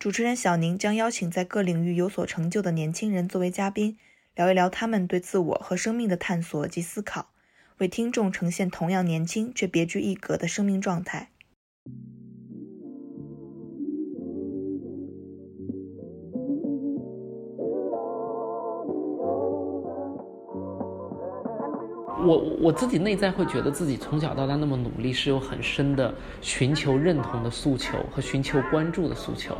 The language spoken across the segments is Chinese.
主持人小宁将邀请在各领域有所成就的年轻人作为嘉宾，聊一聊他们对自我和生命的探索及思考，为听众呈现同样年轻却别具一格的生命状态。我我自己内在会觉得自己从小到大那么努力，是有很深的寻求认同的诉求和寻求关注的诉求。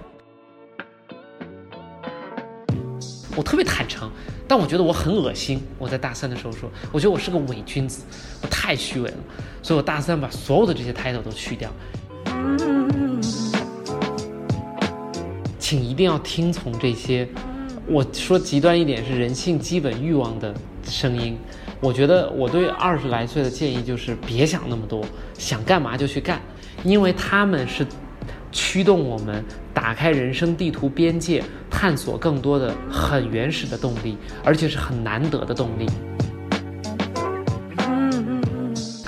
我特别坦诚，但我觉得我很恶心。我在大三的时候说，我觉得我是个伪君子，我太虚伪了，所以我大三把所有的这些 title 都去掉。请一定要听从这些，我说极端一点是人性基本欲望的声音。我觉得我对二十来岁的建议就是别想那么多，想干嘛就去干，因为他们是驱动我们打开人生地图边界、探索更多的很原始的动力，而且是很难得的动力。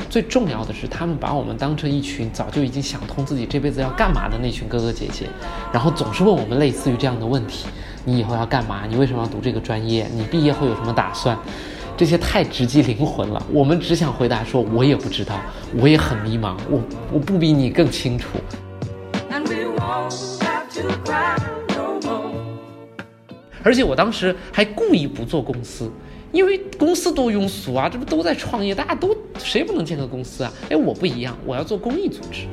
最重要的是，他们把我们当成一群早就已经想通自己这辈子要干嘛的那群哥哥姐姐，然后总是问我们类似于这样的问题：你以后要干嘛？你为什么要读这个专业？你毕业后有什么打算？这些太直击灵魂了，我们只想回答说：“我也不知道，我也很迷茫，我我不比你更清楚。”而且我当时还故意不做公司，因为公司多庸俗啊，这不都在创业，大家都谁不能建个公司啊？哎，我不一样，我要做公益组织，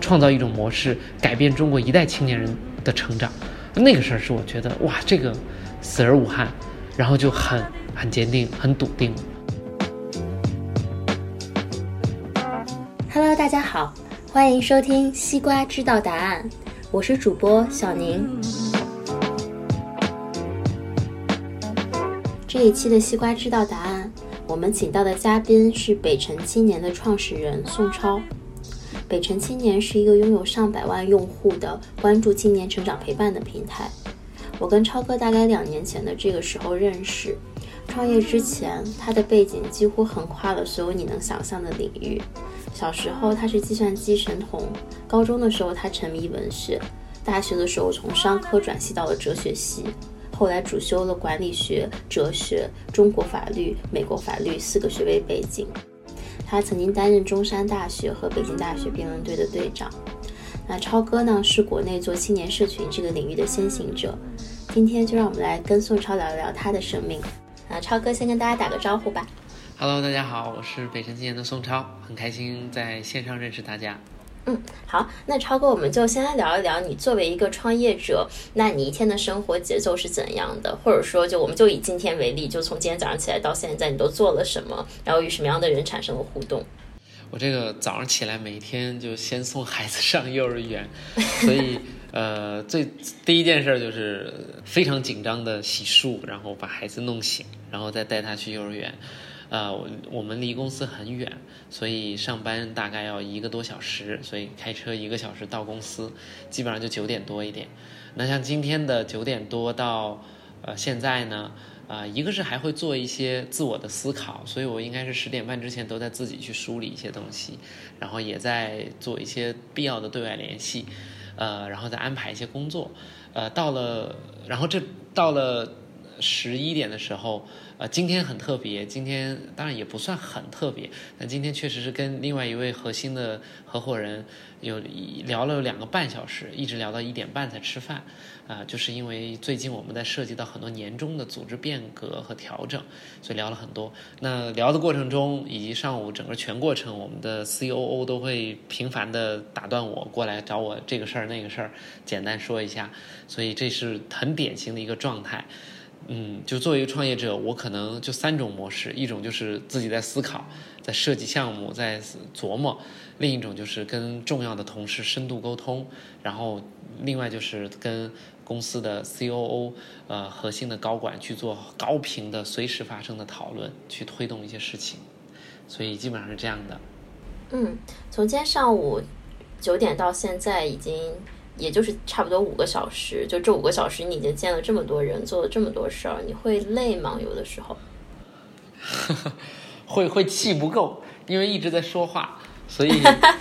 创造一种模式，改变中国一代青年人的成长。那个事儿是我觉得哇，这个死而无憾，然后就很很坚定、很笃定。欢迎收听《西瓜知道答案》，我是主播小宁。这一期的《西瓜知道答案》，我们请到的嘉宾是北辰青年的创始人宋超。北辰青年是一个拥有上百万用户的关注青年成长陪伴的平台。我跟超哥大概两年前的这个时候认识，创业之前，他的背景几乎横跨了所有你能想象的领域。小时候他是计算机神童，高中的时候他沉迷文学，大学的时候从商科转系到了哲学系，后来主修了管理学、哲学、中国法律、美国法律四个学位背景。他曾经担任中山大学和北京大学辩论队的队长。那超哥呢，是国内做青年社群这个领域的先行者。今天就让我们来跟宋超聊一聊他的生命。啊，超哥先跟大家打个招呼吧。Hello，大家好，我是北辰青年的宋超，很开心在线上认识大家。嗯，好，那超哥，我们就先来聊一聊你作为一个创业者，那你一天的生活节奏是怎样的？或者说，就我们就以今天为例，就从今天早上起来到现在，你都做了什么？然后与什么样的人产生了互动？我这个早上起来每天就先送孩子上幼儿园，所以呃，最第一件事就是非常紧张的洗漱，然后把孩子弄醒，然后再带他去幼儿园。呃，我我们离公司很远，所以上班大概要一个多小时，所以开车一个小时到公司，基本上就九点多一点。那像今天的九点多到呃现在呢，啊、一个是还会做一些自我的思考，所以我应该是十点半之前都在自己去梳理一些东西，然后也在做一些必要的对外联系，呃，然后再安排一些工作，呃，到了，然后这到了十一点的时候。呃，今天很特别，今天当然也不算很特别，但今天确实是跟另外一位核心的合伙人有聊了两个半小时，一直聊到一点半才吃饭，啊、就是因为最近我们在涉及到很多年终的组织变革和调整，所以聊了很多。那聊的过程中，以及上午整个全过程，我们的 COO 都会频繁的打断我过来找我这个事儿那个事儿，简单说一下，所以这是很典型的一个状态。嗯，就作为一个创业者，我可能就三种模式：一种就是自己在思考，在设计项目，在琢磨；另一种就是跟重要的同事深度沟通；然后另外就是跟公司的 COO，呃，核心的高管去做高频的、随时发生的讨论，去推动一些事情。所以基本上是这样的。嗯，从今天上午九点到现在，已经也就是差不多五个小时。就这五个小时，你已经见了这么多人，做了这么多事儿，你会累吗？有的时候，会会气不够，因为一直在说话，所以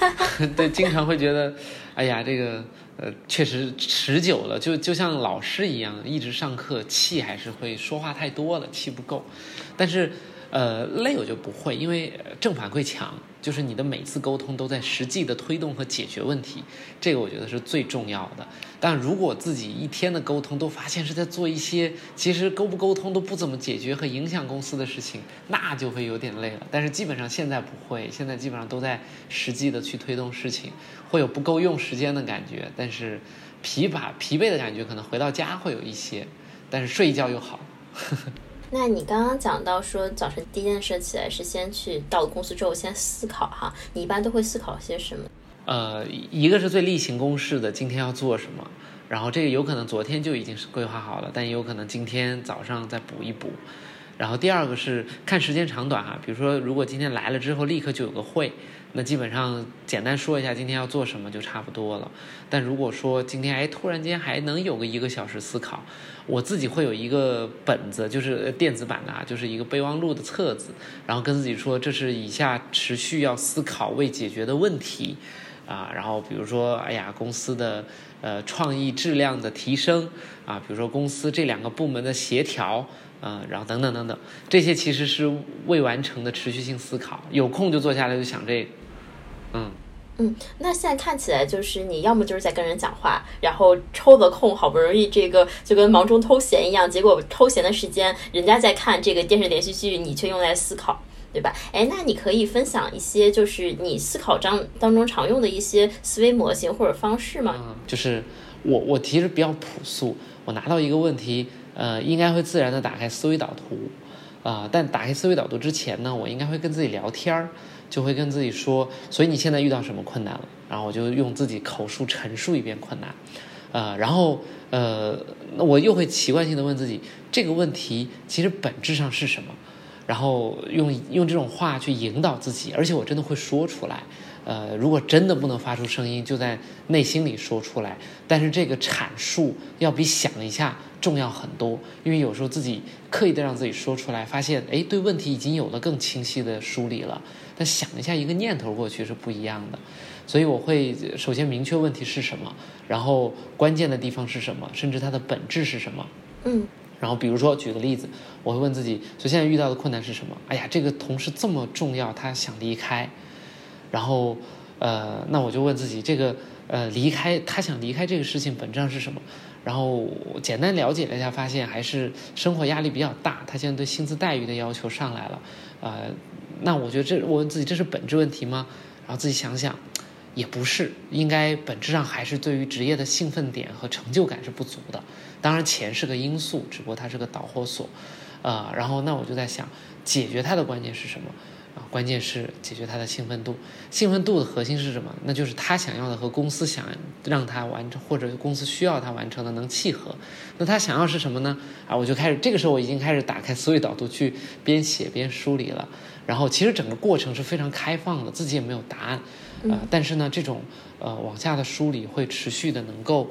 对，经常会觉得，哎呀，这个呃，确实持久了，就就像老师一样，一直上课，气还是会说话太多了，气不够，但是。呃，累我就不会，因为正反馈强，就是你的每次沟通都在实际的推动和解决问题，这个我觉得是最重要的。但如果自己一天的沟通都发现是在做一些其实沟不沟通都不怎么解决和影响公司的事情，那就会有点累了。但是基本上现在不会，现在基本上都在实际的去推动事情，会有不够用时间的感觉，但是疲乏疲惫的感觉可能回到家会有一些，但是睡一觉又好。那你刚刚讲到说早晨第一件事起来是先去到公司之后先思考哈，你一般都会思考些什么？呃，一个是最例行公事的今天要做什么，然后这个有可能昨天就已经是规划好了，但也有可能今天早上再补一补。然后第二个是看时间长短哈，比如说如果今天来了之后立刻就有个会。那基本上简单说一下今天要做什么就差不多了。但如果说今天哎突然间还能有个一个小时思考，我自己会有一个本子，就是电子版的啊，就是一个备忘录的册子，然后跟自己说这是以下持续要思考未解决的问题啊。然后比如说哎呀公司的呃创意质量的提升啊，比如说公司这两个部门的协调啊，然后等等等等，这些其实是未完成的持续性思考。有空就坐下来就想这。嗯嗯，那现在看起来就是你要么就是在跟人讲话，然后抽了空，好不容易这个就跟忙中偷闲一样，结果偷闲的时间人家在看这个电视连续剧，你却用来思考，对吧？哎，那你可以分享一些就是你思考当当中常用的一些思维模型或者方式吗？嗯，就是我我其实比较朴素，我拿到一个问题，呃，应该会自然的打开思维导图，啊，但打开思维导图之前呢，我应该会跟自己聊天儿。就会跟自己说，所以你现在遇到什么困难了？然后我就用自己口述陈述一遍困难，呃，然后呃，我又会习惯性的问自己，这个问题其实本质上是什么？然后用用这种话去引导自己，而且我真的会说出来。呃，如果真的不能发出声音，就在内心里说出来。但是这个阐述要比想一下重要很多，因为有时候自己刻意的让自己说出来，发现哎，对问题已经有了更清晰的梳理了。但想一下，一个念头过去是不一样的。所以我会首先明确问题是什么，然后关键的地方是什么，甚至它的本质是什么。嗯。然后比如说举个例子，我会问自己，所以现在遇到的困难是什么？哎呀，这个同事这么重要，他想离开。然后，呃，那我就问自己，这个呃，离开他想离开这个事情本质上是什么？然后简单了解了一下，发现还是生活压力比较大，他现在对薪资待遇的要求上来了。呃，那我觉得这我问自己，这是本质问题吗？然后自己想想，也不是，应该本质上还是对于职业的兴奋点和成就感是不足的。当然钱是个因素，只不过它是个导火索。呃，然后那我就在想，解决它的关键是什么？啊关键是解决他的兴奋度，兴奋度的核心是什么？那就是他想要的和公司想让他完成，或者公司需要他完成的能契合。那他想要是什么呢？啊，我就开始这个时候我已经开始打开思维导图去边写边梳理了。然后其实整个过程是非常开放的，自己也没有答案，呃，但是呢，这种呃往下的梳理会持续的能够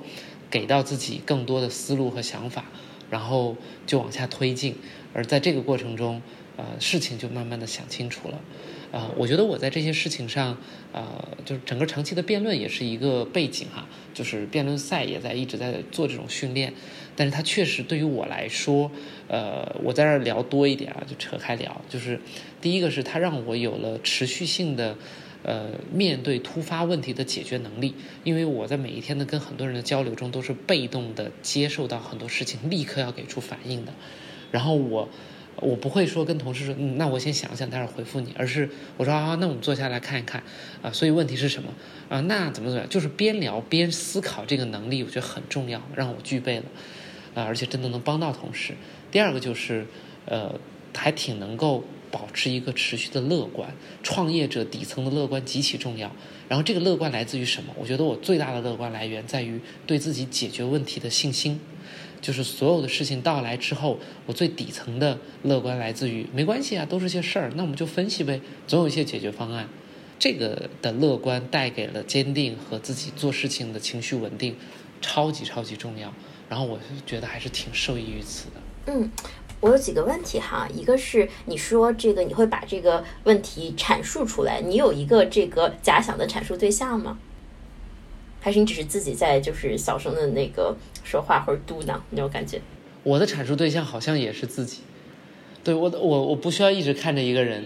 给到自己更多的思路和想法，然后就往下推进。而在这个过程中。呃，事情就慢慢的想清楚了，呃，我觉得我在这些事情上，呃，就是整个长期的辩论也是一个背景哈，就是辩论赛也在一直在做这种训练，但是它确实对于我来说，呃，我在这儿聊多一点啊，就扯开聊，就是第一个是它让我有了持续性的，呃，面对突发问题的解决能力，因为我在每一天的跟很多人的交流中都是被动的接受到很多事情，立刻要给出反应的，然后我。我不会说跟同事说，那我先想想，待会儿回复你，而是我说啊，那我们坐下来看一看，啊，所以问题是什么？啊，那怎么怎么样？就是边聊边思考这个能力，我觉得很重要，让我具备了，啊，而且真的能帮到同事。第二个就是呃还挺能够保持一个持续的乐观。创业者底层的乐观极其重要。然后这个乐观来自于什么？我觉得我最大的乐观来源在于对自己解决问题的信心。就是所有的事情到来之后，我最底层的乐观来自于没关系啊，都是些事儿，那我们就分析呗，总有一些解决方案。这个的乐观带给了坚定和自己做事情的情绪稳定，超级超级重要。然后我觉得还是挺受益于此的。嗯，我有几个问题哈，一个是你说这个你会把这个问题阐述出来，你有一个这个假想的阐述对象吗？还是你只是自己在就是小声的那个说话或者嘟囔那种感觉？我的阐述对象好像也是自己，对我我我不需要一直看着一个人。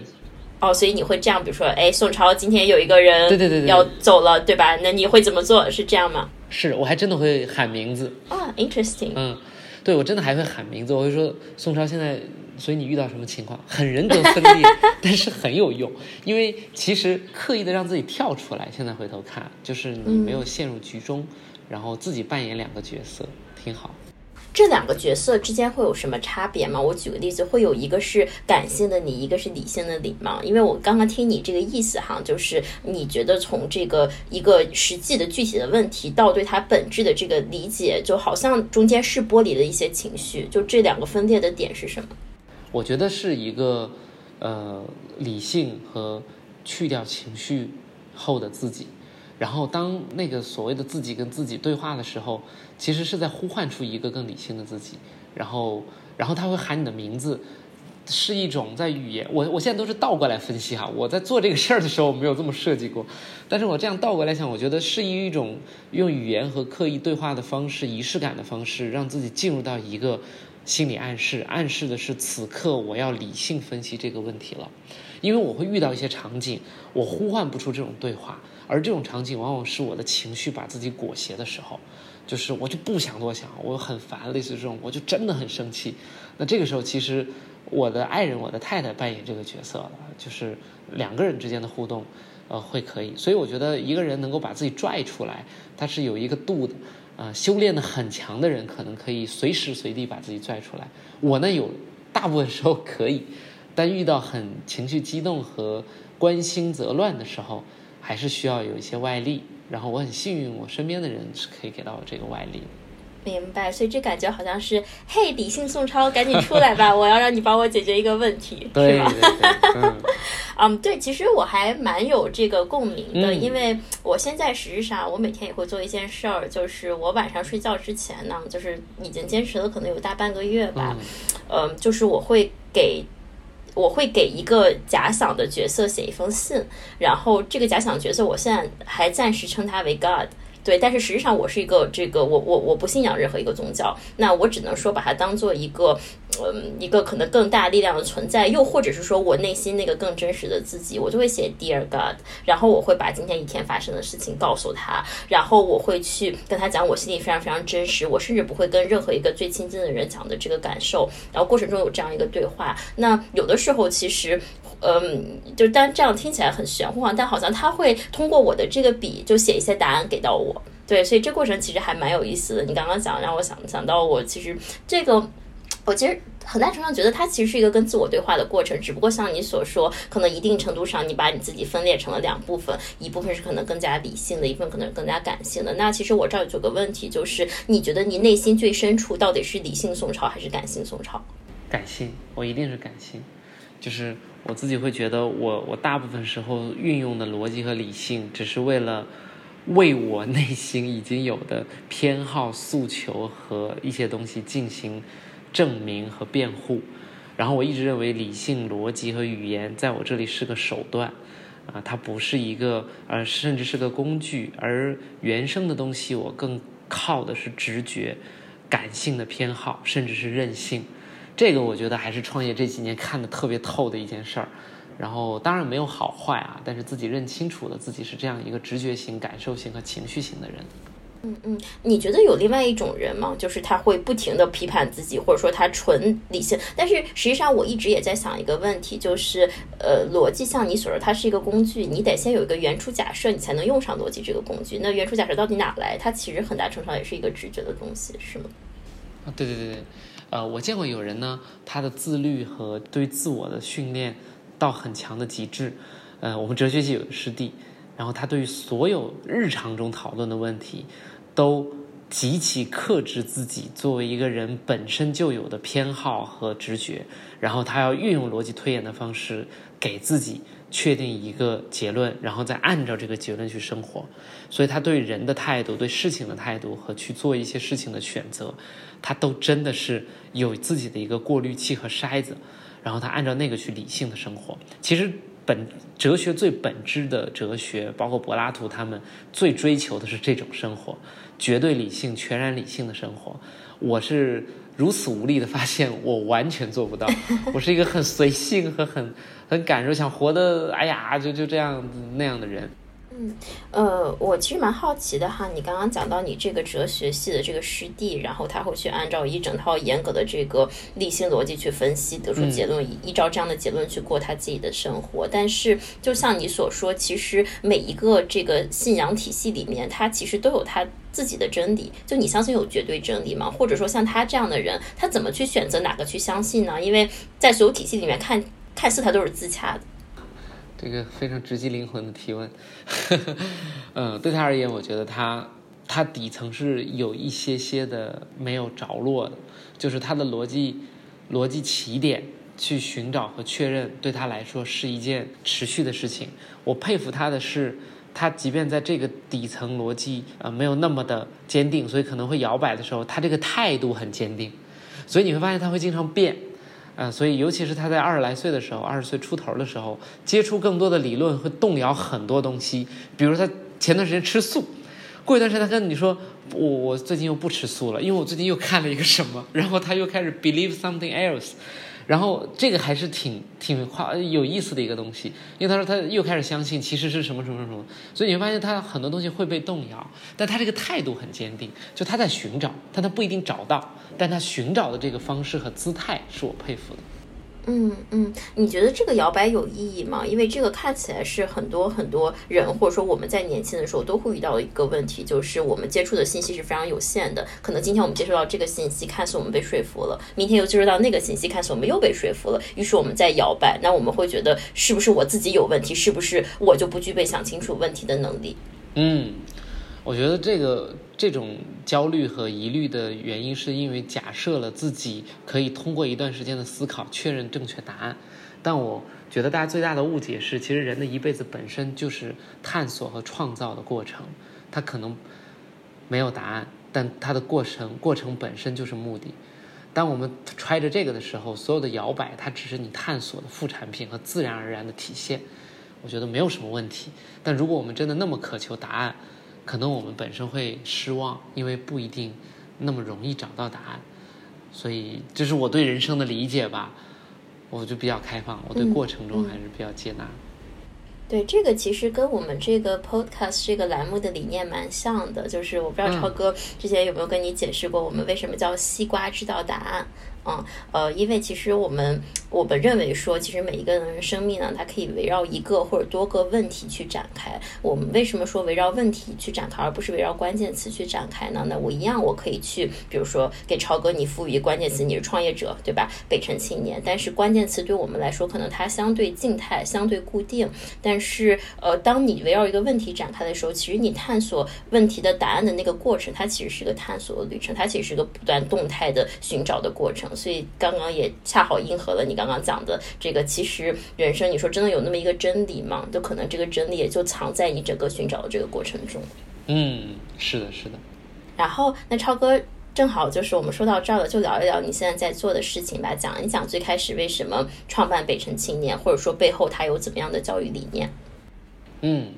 哦，所以你会这样，比如说，哎，宋超今天有一个人对对对对要走了，对吧？那你会怎么做？是这样吗？是我还真的会喊名字，啊，interesting。嗯，对我真的还会喊名字，我会说宋超现在，所以你遇到什么情况？很人格分裂，但是很有用，因为其实刻意的让自己跳出来，现在回头看，就是你没有陷入局中，然后自己扮演两个角色，挺好。这两个角色之间会有什么差别吗？我举个例子，会有一个是感性的你，一个是理性的你吗？因为我刚刚听你这个意思哈，就是你觉得从这个一个实际的具体的问题到对它本质的这个理解，就好像中间是剥离了一些情绪，就这两个分裂的点是什么？我觉得是一个呃理性和去掉情绪后的自己，然后当那个所谓的自己跟自己对话的时候，其实是在呼唤出一个更理性的自己，然后然后他会喊你的名字，是一种在语言我我现在都是倒过来分析哈，我在做这个事儿的时候没有这么设计过，但是我这样倒过来想，我觉得是一种用语言和刻意对话的方式、仪式感的方式，让自己进入到一个。心理暗示，暗示的是此刻我要理性分析这个问题了，因为我会遇到一些场景，我呼唤不出这种对话，而这种场景往往是我的情绪把自己裹挟的时候，就是我就不想多想，我很烦，类似这种，我就真的很生气。那这个时候，其实我的爱人，我的太太扮演这个角色了，就是两个人之间的互动，呃，会可以。所以我觉得一个人能够把自己拽出来，他是有一个度的。啊，修炼的很强的人，可能可以随时随地把自己拽出来。我呢，有大部分时候可以，但遇到很情绪激动和关心则乱的时候，还是需要有一些外力。然后我很幸运，我身边的人是可以给到我这个外力。明白，所以这感觉好像是，嘿，理性宋超，赶紧出来吧，我要让你帮我解决一个问题，对 是吧？嗯 嗯，对，其实我还蛮有这个共鸣的，嗯因为我现在实际上我每天也会做一件事儿，就是我晚上睡觉之前呢，就是已经坚持了可能有大半个月吧，嗯，就是我会给。我会给一个假想的角色写一封信，然后这个假想角色我现在还暂时称他为 God，对，但是实际上我是一个这个我我我不信仰任何一个宗教，那我只能说把它当做一个嗯一个可能更大力量的存在，又或者是说我内心那个更真实的自己，我就会写 Dear God，然后我会把今天一天发生的事情告诉他，然后我会去跟他讲我心里非常非常真实，我甚至不会跟任何一个最亲近的人讲的这个感受，然后过程中有这样一个对话，那有的时候其实。嗯，就当然这样听起来很玄乎啊，但好像他会通过我的这个笔就写一些答案给到我，对，所以这过程其实还蛮有意思的。你刚刚讲让我想想到我其实这个，我其实很大程度上觉得它其实是一个跟自我对话的过程，只不过像你所说，可能一定程度上你把你自己分裂成了两部分，一部分是可能更加理性的，一部分可能更加感性的。那其实我这儿有个问题，就是你觉得你内心最深处到底是理性宋朝还是感性宋朝？感性，我一定是感性，就是我自己会觉得我我大部分时候运用的逻辑和理性，只是为了为我内心已经有的偏好、诉求和一些东西进行证明和辩护。然后我一直认为理性、逻辑和语言在我这里是个手段，啊，它不是一个，呃，甚至是个工具。而原生的东西，我更靠的是直觉、感性的偏好，甚至是任性。这个我觉得还是创业这几年看得特别透的一件事儿。然后当然没有好坏啊，但是自己认清楚了自己是这样一个直觉型、感受型和情绪型的人。嗯嗯，你觉得有另外一种人吗？就是他会不停的批判自己，或者说他纯理性。但是实际上，我一直也在想一个问题，就是呃，逻辑像你所说，它是一个工具，你得先有一个原初假设，你才能用上逻辑这个工具。那原初假设到底哪来？它其实很大程度上也是一个直觉的东西，是吗？啊，对对对对，呃，我见过有人呢，他的自律和对自我的训练到很强的极致。呃，我们哲学系有个师弟，然后他对于所有日常中讨论的问题，都极其克制自己作为一个人本身就有的偏好和直觉，然后他要运用逻辑推演的方式给自己确定一个结论，然后再按照这个结论去生活。所以他对人的态度、对事情的态度和去做一些事情的选择，他都真的是有自己的一个过滤器和筛子，然后他按照那个去理性的生活。其实。本哲学最本质的哲学，包括柏拉图他们最追求的是这种生活，绝对理性、全然理性的生活。我是如此无力的发现，我完全做不到。我是一个很随性和很很感受，想活的，哎呀，就就这样那样的人。嗯，呃，我其实蛮好奇的哈，你刚刚讲到你这个哲学系的这个师弟，然后他会去按照一整套严格的这个理性逻辑去分析，得出结论，依照这样的结论去过他自己的生活。但是，就像你所说，其实每一个这个信仰体系里面，他其实都有他自己的真理。就你相信有绝对真理吗？或者说，像他这样的人，他怎么去选择哪个去相信呢？因为在所有体系里面，看看似他都是自洽的。这个非常直击灵魂的提问，嗯，对他而言，我觉得他他底层是有一些些的没有着落的，就是他的逻辑逻辑起点去寻找和确认，对他来说是一件持续的事情。我佩服他的是，他即便在这个底层逻辑呃没有那么的坚定，所以可能会摇摆的时候，他这个态度很坚定，所以你会发现他会经常变。啊，所以尤其是他在二十来岁的时候，二十岁出头的时候，接触更多的理论会动摇很多东西。比如他前段时间吃素，过一段时间他跟你说，我我最近又不吃素了，因为我最近又看了一个什么，然后他又开始 believe something else。然后这个还是挺挺夸有意思的一个东西，因为他说他又开始相信其实是什么什么什么，所以你会发现他很多东西会被动摇，但他这个态度很坚定，就他在寻找，但他不一定找到，但他寻找的这个方式和姿态是我佩服的。嗯嗯，你觉得这个摇摆有意义吗？因为这个看起来是很多很多人，或者说我们在年轻的时候都会遇到的一个问题，就是我们接触的信息是非常有限的。可能今天我们接触到这个信息，看似我们被说服了；明天又接触到那个信息，看似我们又被说服了。于是我们在摇摆，那我们会觉得是不是我自己有问题？是不是我就不具备想清楚问题的能力？嗯。我觉得这个这种焦虑和疑虑的原因，是因为假设了自己可以通过一段时间的思考确认正确答案。但我觉得大家最大的误解是，其实人的一辈子本身就是探索和创造的过程。他可能没有答案，但他的过程过程本身就是目的。当我们揣着这个的时候，所有的摇摆，它只是你探索的副产品和自然而然的体现。我觉得没有什么问题。但如果我们真的那么渴求答案，可能我们本身会失望，因为不一定那么容易找到答案，所以这是我对人生的理解吧。我就比较开放，我对过程中还是比较接纳。对，这个其实跟我们这个 podcast 这个栏目的理念蛮像的，就是我不知道超哥之前有没有跟你解释过，我们为什么叫西瓜知道答案。嗯，嗯呃，因为其实我们我们认为说，其实每一个人生命呢，它可以围绕一个或者多个问题去展开。我们为什么说围绕问题去展开，而不是围绕关键词去展开呢？那我一样，我可以去，比如说给超哥你赋予关键词，你是创业者，对吧？北辰青年。但是关键词对我们来说，可能它相对静态、相对固定。但是，呃，当你围绕一个问题展开的时候，其实你探索问题的答案的那个过程，它其实是个探索的旅程，它其实是个不断动态的寻找的过程。所以刚刚也恰好应和了你刚刚讲的这个，其实人生，你说真的有那么一个真理吗？就可能这个真理也就藏在你整个寻找的这个过程中。嗯，是的，是的。然后，那超哥正好就是我们说到这儿了，就聊一聊你现在在做的事情吧，讲一讲最开始为什么创办北辰青年，或者说背后它有怎么样的教育理念。嗯，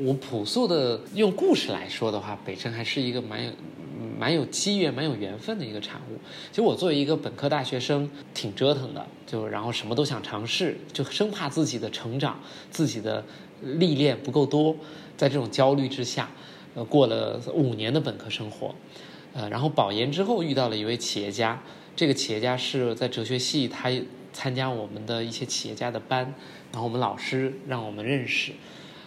我朴素的用故事来说的话，北辰还是一个蛮有。蛮有机缘、蛮有缘分的一个产物。其实我作为一个本科大学生，挺折腾的，就然后什么都想尝试，就生怕自己的成长、自己的历练不够多，在这种焦虑之下，呃，过了五年的本科生活，呃，然后保研之后遇到了一位企业家，这个企业家是在哲学系，他参加我们的一些企业家的班，然后我们老师让我们认识，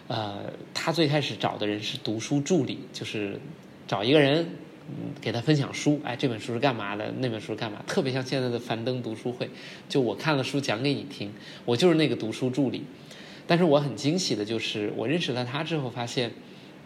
呃，他最开始找的人是读书助理，就是找一个人。嗯，给他分享书，哎，这本书是干嘛的？那本书是干嘛？特别像现在的樊登读书会，就我看了书讲给你听，我就是那个读书助理。但是我很惊喜的就是，我认识了他之后，发现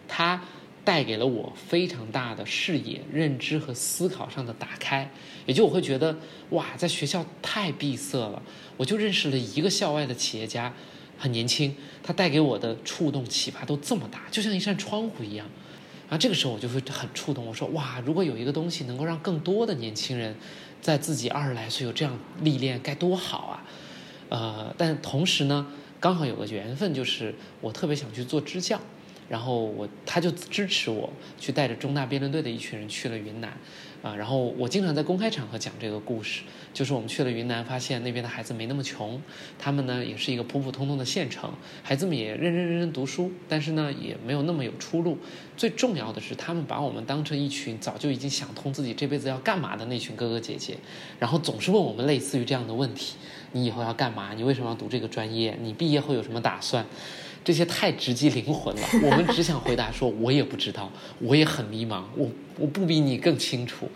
他带给了我非常大的视野、认知和思考上的打开。也就我会觉得，哇，在学校太闭塞了，我就认识了一个校外的企业家，很年轻，他带给我的触动、启发都这么大，就像一扇窗户一样。啊这个时候我就会很触动，我说哇，如果有一个东西能够让更多的年轻人在自己二十来岁有这样历练，该多好啊！呃，但同时呢，刚好有个缘分，就是我特别想去做支教。然后我他就支持我去带着中大辩论队的一群人去了云南，啊，然后我经常在公开场合讲这个故事，就是我们去了云南，发现那边的孩子没那么穷，他们呢也是一个普普通通的县城，孩子们也认认真真读书，但是呢也没有那么有出路。最重要的是，他们把我们当成一群早就已经想通自己这辈子要干嘛的那群哥哥姐姐，然后总是问我们类似于这样的问题：你以后要干嘛？你为什么要读这个专业？你毕业后有什么打算？这些太直击灵魂了，我们只想回答说，我也不知道，我也很迷茫，我我不比你更清楚，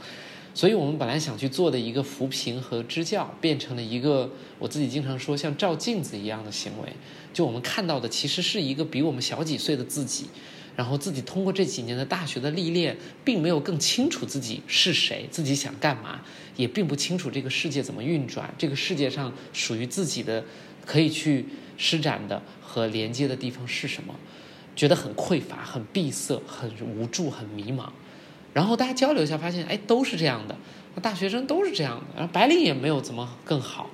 所以我们本来想去做的一个扶贫和支教，变成了一个我自己经常说像照镜子一样的行为，就我们看到的其实是一个比我们小几岁的自己，然后自己通过这几年的大学的历练，并没有更清楚自己是谁，自己想干嘛，也并不清楚这个世界怎么运转，这个世界上属于自己的可以去施展的。和连接的地方是什么？觉得很匮乏、很闭塞、很无助、很迷茫。然后大家交流一下，发现哎，都是这样的。大学生都是这样的。然后白领也没有怎么更好。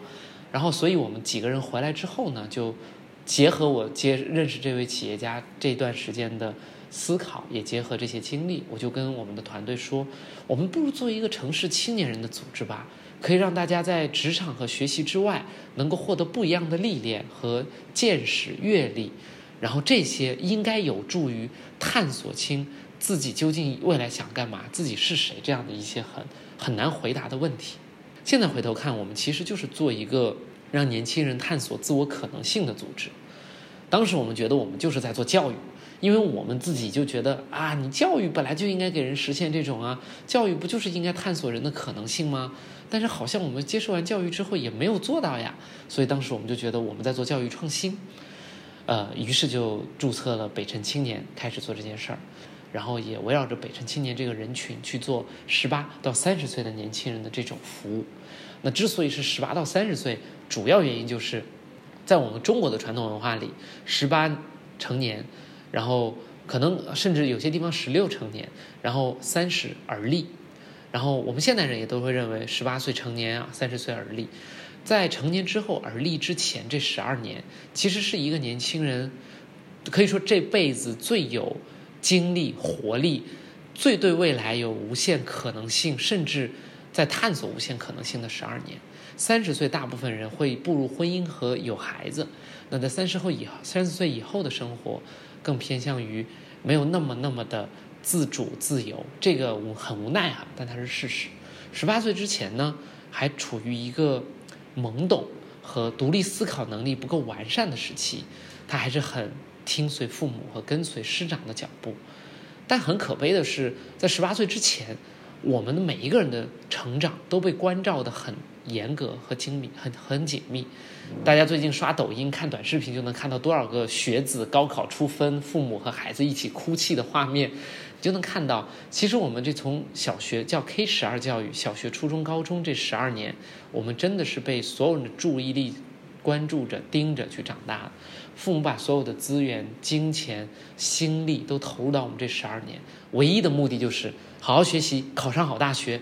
然后，所以我们几个人回来之后呢，就结合我接认识这位企业家这段时间的思考，也结合这些经历，我就跟我们的团队说，我们不如做一个城市青年人的组织吧。可以让大家在职场和学习之外，能够获得不一样的历练和见识、阅历，然后这些应该有助于探索清自己究竟未来想干嘛、自己是谁这样的一些很很难回答的问题。现在回头看，我们其实就是做一个让年轻人探索自我可能性的组织。当时我们觉得我们就是在做教育。因为我们自己就觉得啊，你教育本来就应该给人实现这种啊，教育不就是应该探索人的可能性吗？但是好像我们接受完教育之后也没有做到呀，所以当时我们就觉得我们在做教育创新，呃，于是就注册了北辰青年，开始做这件事儿，然后也围绕着北辰青年这个人群去做十八到三十岁的年轻人的这种服务。那之所以是十八到三十岁，主要原因就是在我们中国的传统文化里，十八成年。然后可能甚至有些地方十六成年，然后三十而立，然后我们现代人也都会认为十八岁成年啊，三十岁而立，在成年之后而立之前这十二年，其实是一个年轻人可以说这辈子最有精力、活力，最对未来有无限可能性，甚至在探索无限可能性的十二年。三十岁大部分人会步入婚姻和有孩子，那在三十后以三十岁以后的生活。更偏向于没有那么那么的自主自由，这个很无奈哈，但它是事实。十八岁之前呢，还处于一个懵懂和独立思考能力不够完善的时期，他还是很听随父母和跟随师长的脚步。但很可悲的是，在十八岁之前，我们的每一个人的成长都被关照的很严格和精密，很很紧密。大家最近刷抖音、看短视频，就能看到多少个学子高考出分，父母和孩子一起哭泣的画面，就能看到，其实我们这从小学叫 K 十二教育，小学、初中、高中这十二年，我们真的是被所有人的注意力关注着、盯着去长大。父母把所有的资源、金钱、心力都投入到我们这十二年，唯一的目的就是好好学习，考上好大学，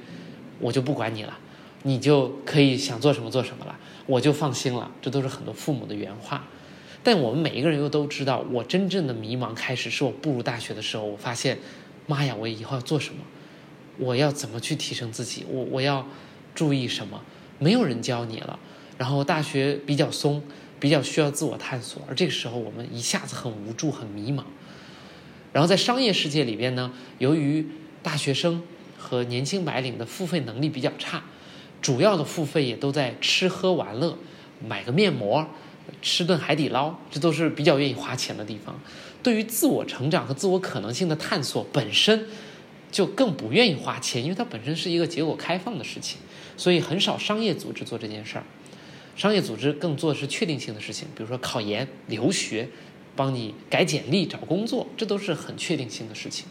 我就不管你了，你就可以想做什么做什么了。我就放心了，这都是很多父母的原话。但我们每一个人又都知道，我真正的迷茫开始是我步入大学的时候，我发现，妈呀，我以后要做什么？我要怎么去提升自己？我我要注意什么？没有人教你了。然后大学比较松，比较需要自我探索。而这个时候，我们一下子很无助、很迷茫。然后在商业世界里边呢，由于大学生和年轻白领的付费能力比较差。主要的付费也都在吃喝玩乐，买个面膜，吃顿海底捞，这都是比较愿意花钱的地方。对于自我成长和自我可能性的探索本身，就更不愿意花钱，因为它本身是一个结果开放的事情，所以很少商业组织做这件事儿。商业组织更做的是确定性的事情，比如说考研、留学，帮你改简历、找工作，这都是很确定性的事情。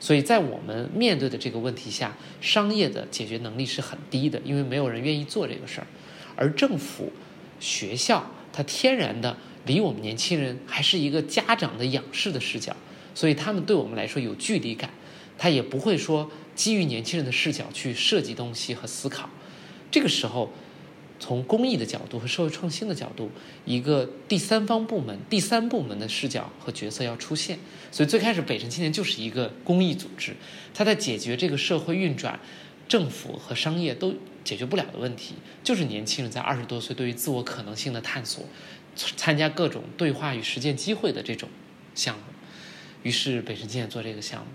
所以在我们面对的这个问题下，商业的解决能力是很低的，因为没有人愿意做这个事儿。而政府、学校，它天然的离我们年轻人还是一个家长的仰视的视角，所以他们对我们来说有距离感，他也不会说基于年轻人的视角去设计东西和思考。这个时候。从公益的角度和社会创新的角度，一个第三方部门、第三部门的视角和角色要出现。所以最开始北辰青年就是一个公益组织，它在解决这个社会运转、政府和商业都解决不了的问题，就是年轻人在二十多岁对于自我可能性的探索，参加各种对话与实践机会的这种项目。于是北辰青年做这个项目。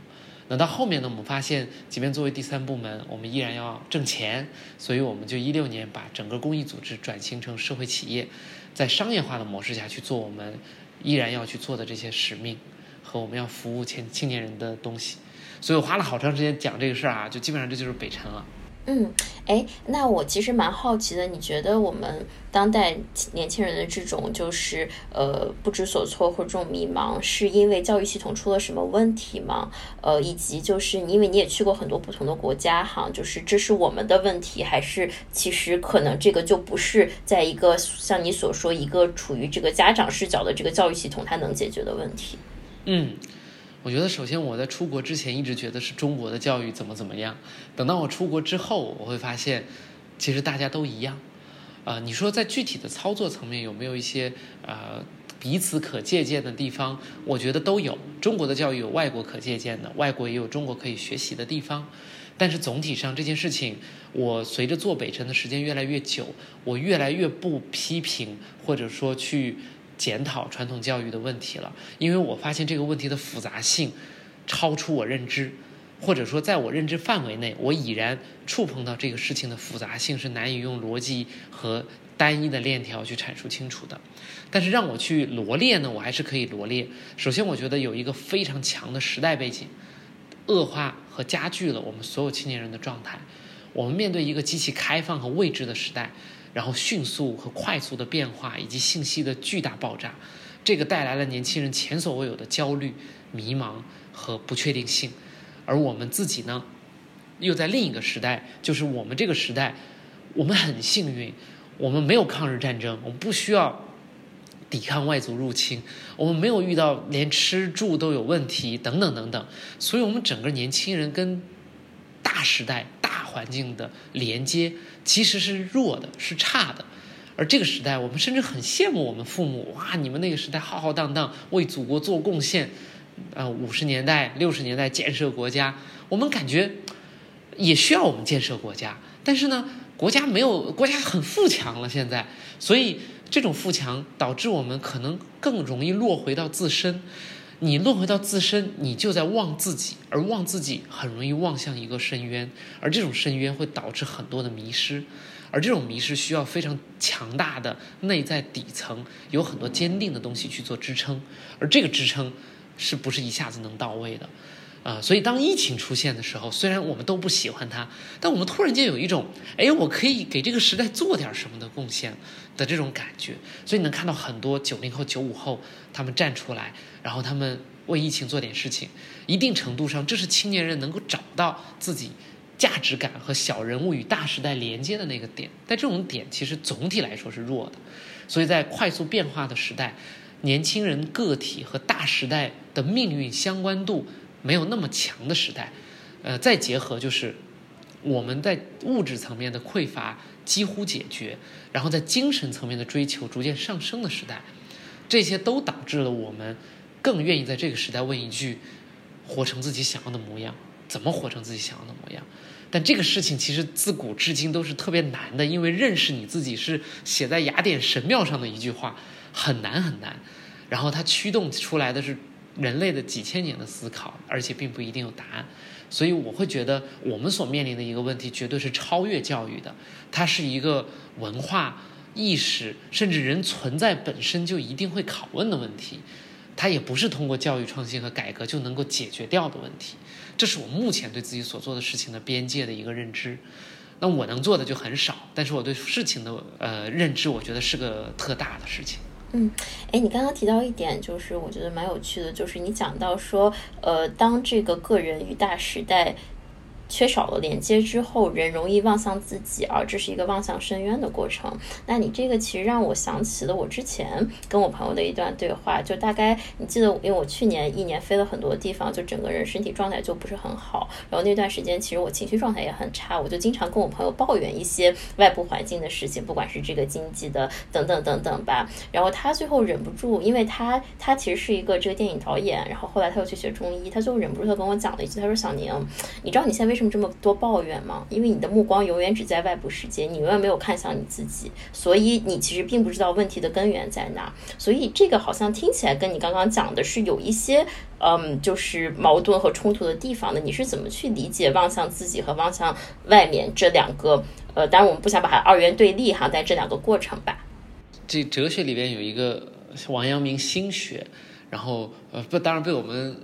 那到后面呢，我们发现，即便作为第三部门，我们依然要挣钱，所以我们就一六年把整个公益组织转型成社会企业，在商业化的模式下去做我们依然要去做的这些使命和我们要服务青青年人的东西。所以我花了好长时间讲这个事儿啊，就基本上这就是北辰了。嗯，哎，那我其实蛮好奇的，你觉得我们当代年轻人的这种就是呃不知所措或者这种迷茫，是因为教育系统出了什么问题吗？呃，以及就是因为你也去过很多不同的国家哈，就是这是我们的问题，还是其实可能这个就不是在一个像你所说一个处于这个家长视角的这个教育系统它能解决的问题？嗯。我觉得，首先我在出国之前一直觉得是中国的教育怎么怎么样。等到我出国之后，我会发现，其实大家都一样。啊，你说在具体的操作层面有没有一些呃彼此可借鉴的地方？我觉得都有。中国的教育有外国可借鉴的，外国也有中国可以学习的地方。但是总体上这件事情，我随着做北辰的时间越来越久，我越来越不批评或者说去。检讨传统教育的问题了，因为我发现这个问题的复杂性超出我认知，或者说在我认知范围内，我已然触碰到这个事情的复杂性是难以用逻辑和单一的链条去阐述清楚的。但是让我去罗列呢，我还是可以罗列。首先，我觉得有一个非常强的时代背景，恶化和加剧了我们所有青年人的状态。我们面对一个极其开放和未知的时代。然后迅速和快速的变化以及信息的巨大爆炸，这个带来了年轻人前所未有的焦虑、迷茫和不确定性。而我们自己呢，又在另一个时代，就是我们这个时代，我们很幸运，我们没有抗日战争，我们不需要抵抗外族入侵，我们没有遇到连吃住都有问题等等等等，所以我们整个年轻人跟大时代。大环境的连接其实是弱的，是差的。而这个时代，我们甚至很羡慕我们父母，哇，你们那个时代浩浩荡荡为祖国做贡献，呃，五十年代、六十年代建设国家，我们感觉也需要我们建设国家。但是呢，国家没有，国家很富强了，现在，所以这种富强导致我们可能更容易落回到自身。你落回到自身，你就在忘自己，而忘自己很容易望向一个深渊，而这种深渊会导致很多的迷失，而这种迷失需要非常强大的内在底层，有很多坚定的东西去做支撑，而这个支撑是不是一下子能到位的？啊，所以当疫情出现的时候，虽然我们都不喜欢它，但我们突然间有一种，哎，我可以给这个时代做点什么的贡献的这种感觉。所以你能看到很多九零后、九五后他们站出来，然后他们为疫情做点事情。一定程度上，这是青年人能够找到自己价值感和小人物与大时代连接的那个点。但这种点其实总体来说是弱的。所以在快速变化的时代，年轻人个体和大时代的命运相关度。没有那么强的时代，呃，再结合就是我们在物质层面的匮乏几乎解决，然后在精神层面的追求逐渐上升的时代，这些都导致了我们更愿意在这个时代问一句：活成自己想要的模样，怎么活成自己想要的模样？但这个事情其实自古至今都是特别难的，因为认识你自己是写在雅典神庙上的一句话，很难很难，然后它驱动出来的是。人类的几千年的思考，而且并不一定有答案，所以我会觉得我们所面临的一个问题绝对是超越教育的，它是一个文化意识，甚至人存在本身就一定会拷问的问题。它也不是通过教育创新和改革就能够解决掉的问题。这是我目前对自己所做的事情的边界的一个认知。那我能做的就很少，但是我对事情的呃认知，我觉得是个特大的事情。嗯，哎，你刚刚提到一点，就是我觉得蛮有趣的，就是你讲到说，呃，当这个个人与大时代。缺少了连接之后，人容易望向自己，而这是一个望向深渊的过程。那你这个其实让我想起了我之前跟我朋友的一段对话，就大概你记得，因为我去年一年飞了很多地方，就整个人身体状态就不是很好。然后那段时间其实我情绪状态也很差，我就经常跟我朋友抱怨一些外部环境的事情，不管是这个经济的等等等等吧。然后他最后忍不住，因为他他其实是一个这个电影导演，然后后来他又去学中医，他最后忍不住他跟我讲了一句，他说：“小宁，你知道你现在为什么？”这么多抱怨吗？因为你的目光永远只在外部世界，你永远没有看向你自己，所以你其实并不知道问题的根源在哪。所以这个好像听起来跟你刚刚讲的是有一些，嗯，就是矛盾和冲突的地方的。你是怎么去理解望向自己和望向外面这两个？呃，当然我们不想把它二元对立哈，但这两个过程吧。这哲学里边有一个王阳明心学，然后呃不，当然被我们。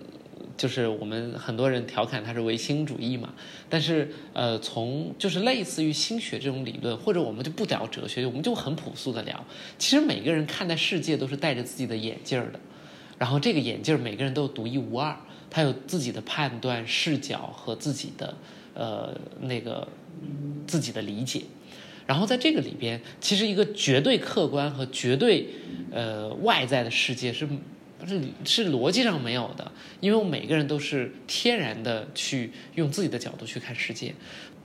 就是我们很多人调侃它是唯心主义嘛，但是呃，从就是类似于心学这种理论，或者我们就不聊哲学，我们就很朴素的聊。其实每个人看待世界都是戴着自己的眼镜的，然后这个眼镜每个人都有独一无二，他有自己的判断视角和自己的呃那个自己的理解。然后在这个里边，其实一个绝对客观和绝对呃外在的世界是。是是逻辑上没有的，因为我每个人都是天然的去用自己的角度去看世界，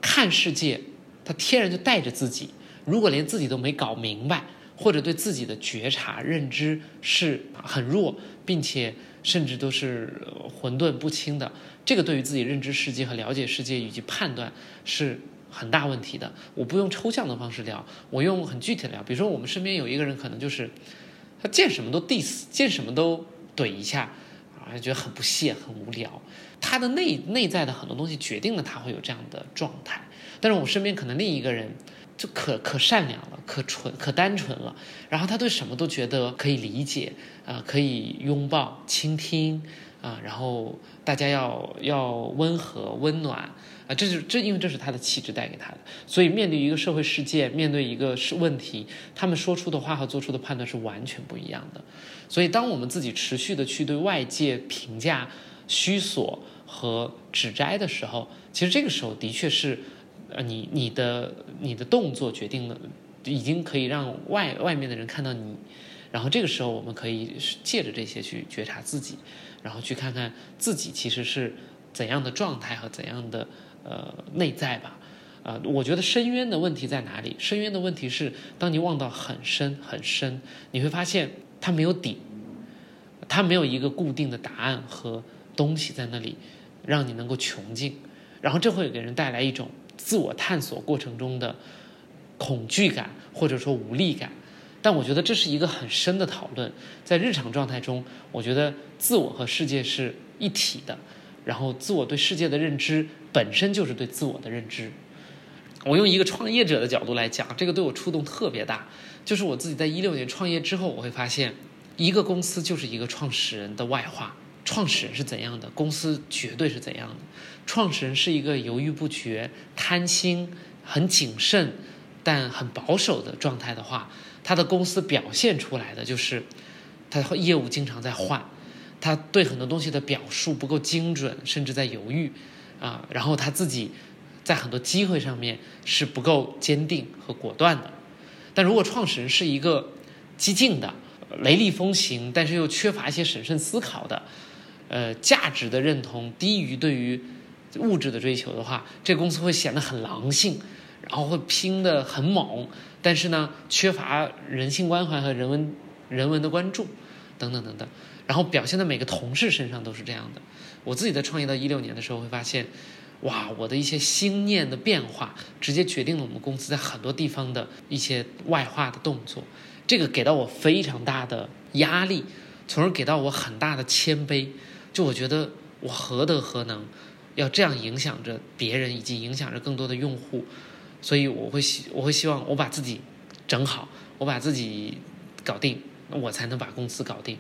看世界，他天然就带着自己。如果连自己都没搞明白，或者对自己的觉察认知是很弱，并且甚至都是混沌不清的，这个对于自己认知世界和了解世界以及判断是很大问题的。我不用抽象的方式聊，我用很具体的聊。比如说，我们身边有一个人，可能就是。他见什么都 diss，见什么都怼一下，啊，觉得很不屑、很无聊。他的内内在的很多东西决定了他会有这样的状态。但是我身边可能另一个人就可可善良了、可纯、可单纯了，然后他对什么都觉得可以理解，啊，可以拥抱、倾听，啊，然后大家要要温和、温暖。啊，这就是这，因为这是他的气质带给他的，所以面对一个社会事件，面对一个是问题，他们说出的话和做出的判断是完全不一样的。所以，当我们自己持续的去对外界评价虚索和指摘的时候，其实这个时候的确是，呃，你你的你的动作决定了，已经可以让外外面的人看到你，然后这个时候我们可以借着这些去觉察自己，然后去看看自己其实是怎样的状态和怎样的。呃，内在吧，啊，我觉得深渊的问题在哪里？深渊的问题是，当你望到很深很深，你会发现它没有底，它没有一个固定的答案和东西在那里，让你能够穷尽，然后这会给人带来一种自我探索过程中的恐惧感或者说无力感。但我觉得这是一个很深的讨论，在日常状态中，我觉得自我和世界是一体的。然后，自我对世界的认知本身就是对自我的认知。我用一个创业者的角度来讲，这个对我触动特别大。就是我自己在一六年创业之后，我会发现，一个公司就是一个创始人的外化。创始人是怎样的，公司绝对是怎样的。创始人是一个犹豫不决、贪心、很谨慎但很保守的状态的话，他的公司表现出来的就是，他业务经常在换。他对很多东西的表述不够精准，甚至在犹豫，啊，然后他自己在很多机会上面是不够坚定和果断的。但如果创始人是一个激进的、雷厉风行，但是又缺乏一些审慎思考的，呃，价值的认同低于对于物质的追求的话，这公司会显得很狼性，然后会拼得很猛，但是呢，缺乏人性关怀和人文人文的关注，等等等等。然后表现在每个同事身上都是这样的。我自己在创业到一六年的时候，会发现，哇，我的一些心念的变化，直接决定了我们公司在很多地方的一些外化的动作。这个给到我非常大的压力，从而给到我很大的谦卑。就我觉得我何德何能，要这样影响着别人，以及影响着更多的用户。所以我会希我会希望我把自己整好，我把自己搞定，那我才能把公司搞定。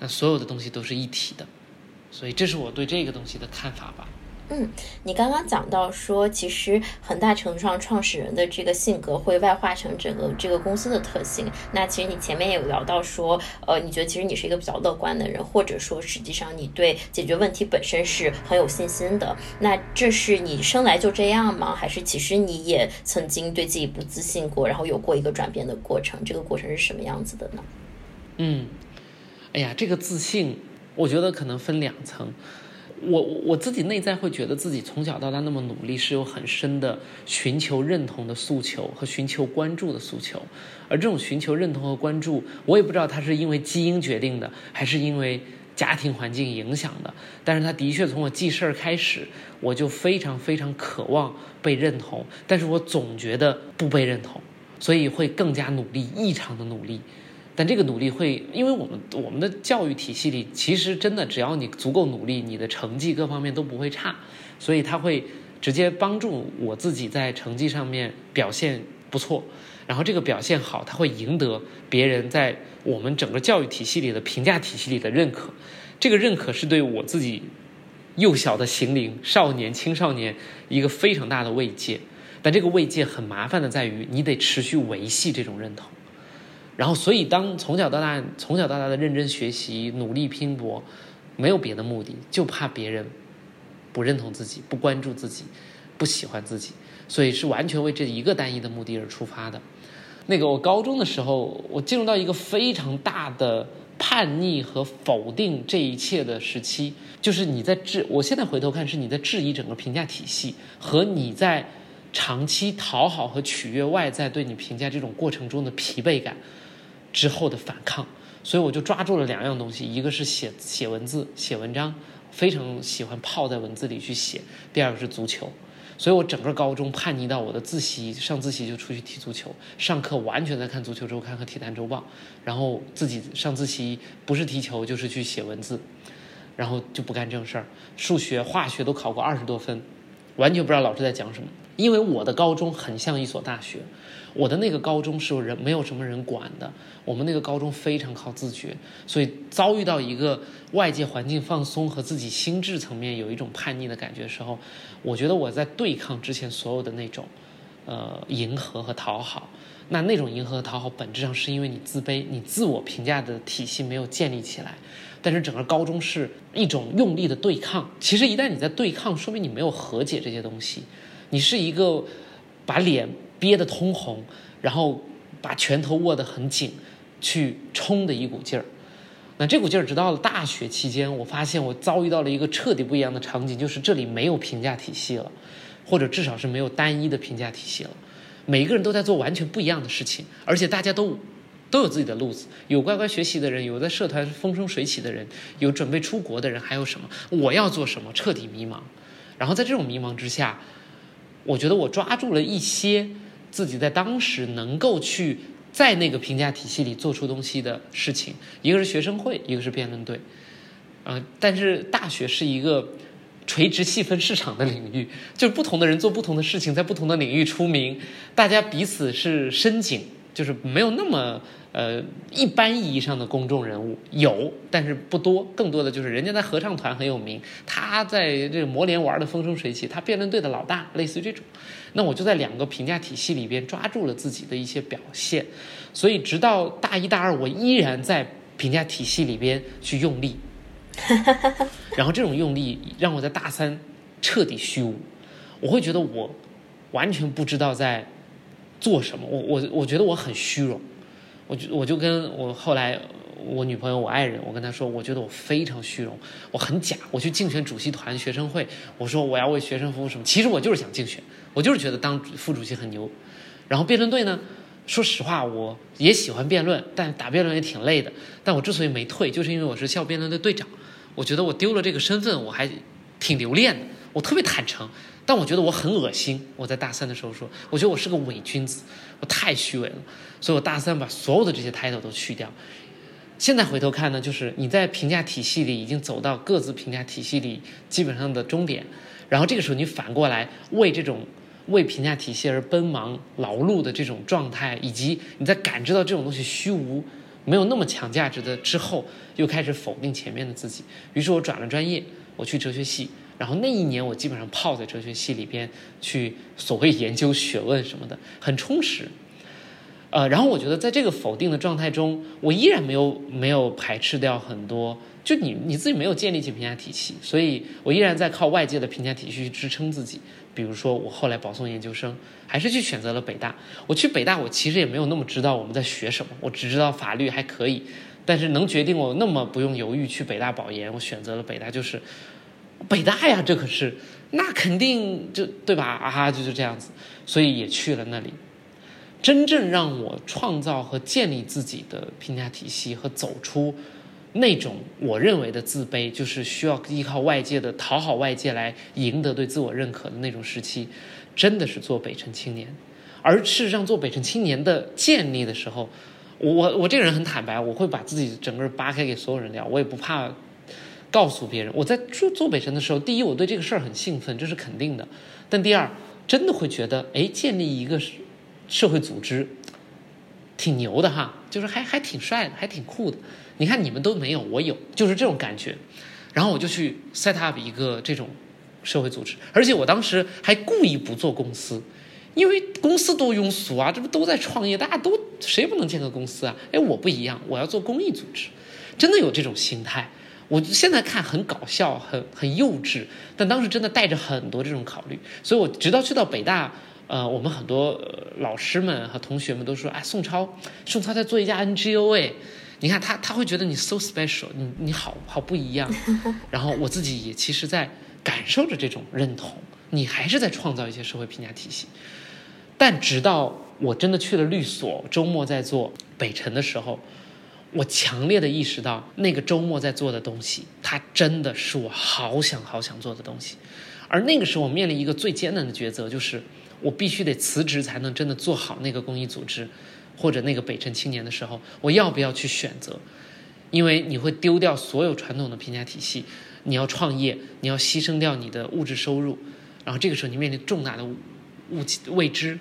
那所有的东西都是一体的，所以这是我对这个东西的看法吧。嗯，你刚刚讲到说，其实很大程度上创始人的这个性格会外化成整个这个公司的特性。那其实你前面也有聊到说，呃，你觉得其实你是一个比较乐观的人，或者说实际上你对解决问题本身是很有信心的。那这是你生来就这样吗？还是其实你也曾经对自己不自信过，然后有过一个转变的过程？这个过程是什么样子的呢？嗯，哎呀，这个自信，我觉得可能分两层。我我自己内在会觉得自己从小到大那么努力，是有很深的寻求认同的诉求和寻求关注的诉求。而这种寻求认同和关注，我也不知道它是因为基因决定的，还是因为家庭环境影响的。但是它的确从我记事儿开始，我就非常非常渴望被认同，但是我总觉得不被认同，所以会更加努力，异常的努力。但这个努力会，因为我们我们的教育体系里，其实真的只要你足够努力，你的成绩各方面都不会差，所以他会直接帮助我自己在成绩上面表现不错，然后这个表现好，他会赢得别人在我们整个教育体系里的评价体系里的认可，这个认可是对我自己幼小的心灵、少年、青少年一个非常大的慰藉，但这个慰藉很麻烦的在于，你得持续维系这种认同。然后，所以当从小到大、从小到大的认真学习、努力拼搏，没有别的目的，就怕别人不认同自己、不关注自己、不喜欢自己，所以是完全为这一个单一的目的而出发的。那个我高中的时候，我进入到一个非常大的叛逆和否定这一切的时期，就是你在质，我现在回头看是你在质疑整个评价体系和你在长期讨好和取悦外在对你评价这种过程中的疲惫感。之后的反抗，所以我就抓住了两样东西，一个是写写文字、写文章，非常喜欢泡在文字里去写；第二个是足球，所以我整个高中叛逆到我的自习上自习就出去踢足球，上课完全在看足球周刊和体坛周报，然后自己上自习不是踢球就是去写文字，然后就不干正事儿，数学、化学都考过二十多分，完全不知道老师在讲什么，因为我的高中很像一所大学。我的那个高中是人没有什么人管的，我们那个高中非常靠自觉，所以遭遇到一个外界环境放松和自己心智层面有一种叛逆的感觉的时候，我觉得我在对抗之前所有的那种，呃，迎合和讨好。那那种迎合和讨好本质上是因为你自卑，你自我评价的体系没有建立起来。但是整个高中是一种用力的对抗。其实一旦你在对抗，说明你没有和解这些东西，你是一个把脸。憋得通红，然后把拳头握得很紧，去冲的一股劲儿。那这股劲儿，直到了大学期间，我发现我遭遇到了一个彻底不一样的场景，就是这里没有评价体系了，或者至少是没有单一的评价体系了。每一个人都在做完全不一样的事情，而且大家都都有自己的路子，有乖乖学习的人，有在社团风生水起的人，有准备出国的人，还有什么？我要做什么？彻底迷茫。然后在这种迷茫之下，我觉得我抓住了一些。自己在当时能够去在那个评价体系里做出东西的事情，一个是学生会，一个是辩论队，嗯，但是大学是一个垂直细分市场的领域，就是不同的人做不同的事情，在不同的领域出名，大家彼此是深井，就是没有那么。呃，一般意义上的公众人物有，但是不多。更多的就是人家在合唱团很有名，他在这个魔联玩的风生水起，他辩论队的老大，类似于这种。那我就在两个评价体系里边抓住了自己的一些表现，所以直到大一大二，我依然在评价体系里边去用力。然后这种用力让我在大三彻底虚无，我会觉得我完全不知道在做什么，我我我觉得我很虚荣。我就我就跟我后来我女朋友我爱人我跟她说，我觉得我非常虚荣，我很假。我去竞选主席团学生会，我说我要为学生服务什么？其实我就是想竞选，我就是觉得当副主席很牛。然后辩论队呢，说实话我也喜欢辩论，但打辩论也挺累的。但我之所以没退，就是因为我是校辩论队队长，我觉得我丢了这个身份，我还挺留恋的。我特别坦诚，但我觉得我很恶心。我在大三的时候说，我觉得我是个伪君子，我太虚伪了。所以我大三把所有的这些 title 都去掉。现在回头看呢，就是你在评价体系里已经走到各自评价体系里基本上的终点，然后这个时候你反过来为这种为评价体系而奔忙劳碌的这种状态，以及你在感知到这种东西虚无没有那么强价值的之后，又开始否定前面的自己。于是我转了专业，我去哲学系，然后那一年我基本上泡在哲学系里边去所谓研究学问什么的，很充实。呃，然后我觉得在这个否定的状态中，我依然没有没有排斥掉很多，就你你自己没有建立起评价体系，所以我依然在靠外界的评价体系去支撑自己。比如说我后来保送研究生，还是去选择了北大。我去北大，我其实也没有那么知道我们在学什么，我只知道法律还可以，但是能决定我那么不用犹豫去北大保研，我选择了北大，就是北大呀，这可是那肯定就对吧？啊，就是这样子，所以也去了那里。真正让我创造和建立自己的评价体系和走出那种我认为的自卑，就是需要依靠外界的讨好外界来赢得对自我认可的那种时期，真的是做北辰青年。而事实上，做北辰青年的建立的时候，我我我这个人很坦白，我会把自己整个扒开给所有人聊，我也不怕告诉别人。我在做做北辰的时候，第一，我对这个事儿很兴奋，这是肯定的；但第二，真的会觉得，哎，建立一个。社会组织挺牛的哈，就是还还挺帅的，还挺酷的。你看你们都没有，我有，就是这种感觉。然后我就去 set up 一个这种社会组织，而且我当时还故意不做公司，因为公司多庸俗啊，这不都在创业，大家都谁不能建个公司啊？哎，我不一样，我要做公益组织，真的有这种心态。我现在看很搞笑，很很幼稚，但当时真的带着很多这种考虑，所以我直到去到北大。呃，我们很多老师们和同学们都说，哎，宋超，宋超在做一家 NGO 哎，你看他他会觉得你 so special，你你好好不一样。然后我自己也其实在感受着这种认同，你还是在创造一些社会评价体系。但直到我真的去了律所，周末在做北辰的时候，我强烈的意识到，那个周末在做的东西，它真的是我好想好想做的东西。而那个时候，我面临一个最艰难的抉择，就是。我必须得辞职才能真的做好那个公益组织，或者那个北辰青年的时候，我要不要去选择？因为你会丢掉所有传统的评价体系，你要创业，你要牺牲掉你的物质收入，然后这个时候你面临重大的物未知。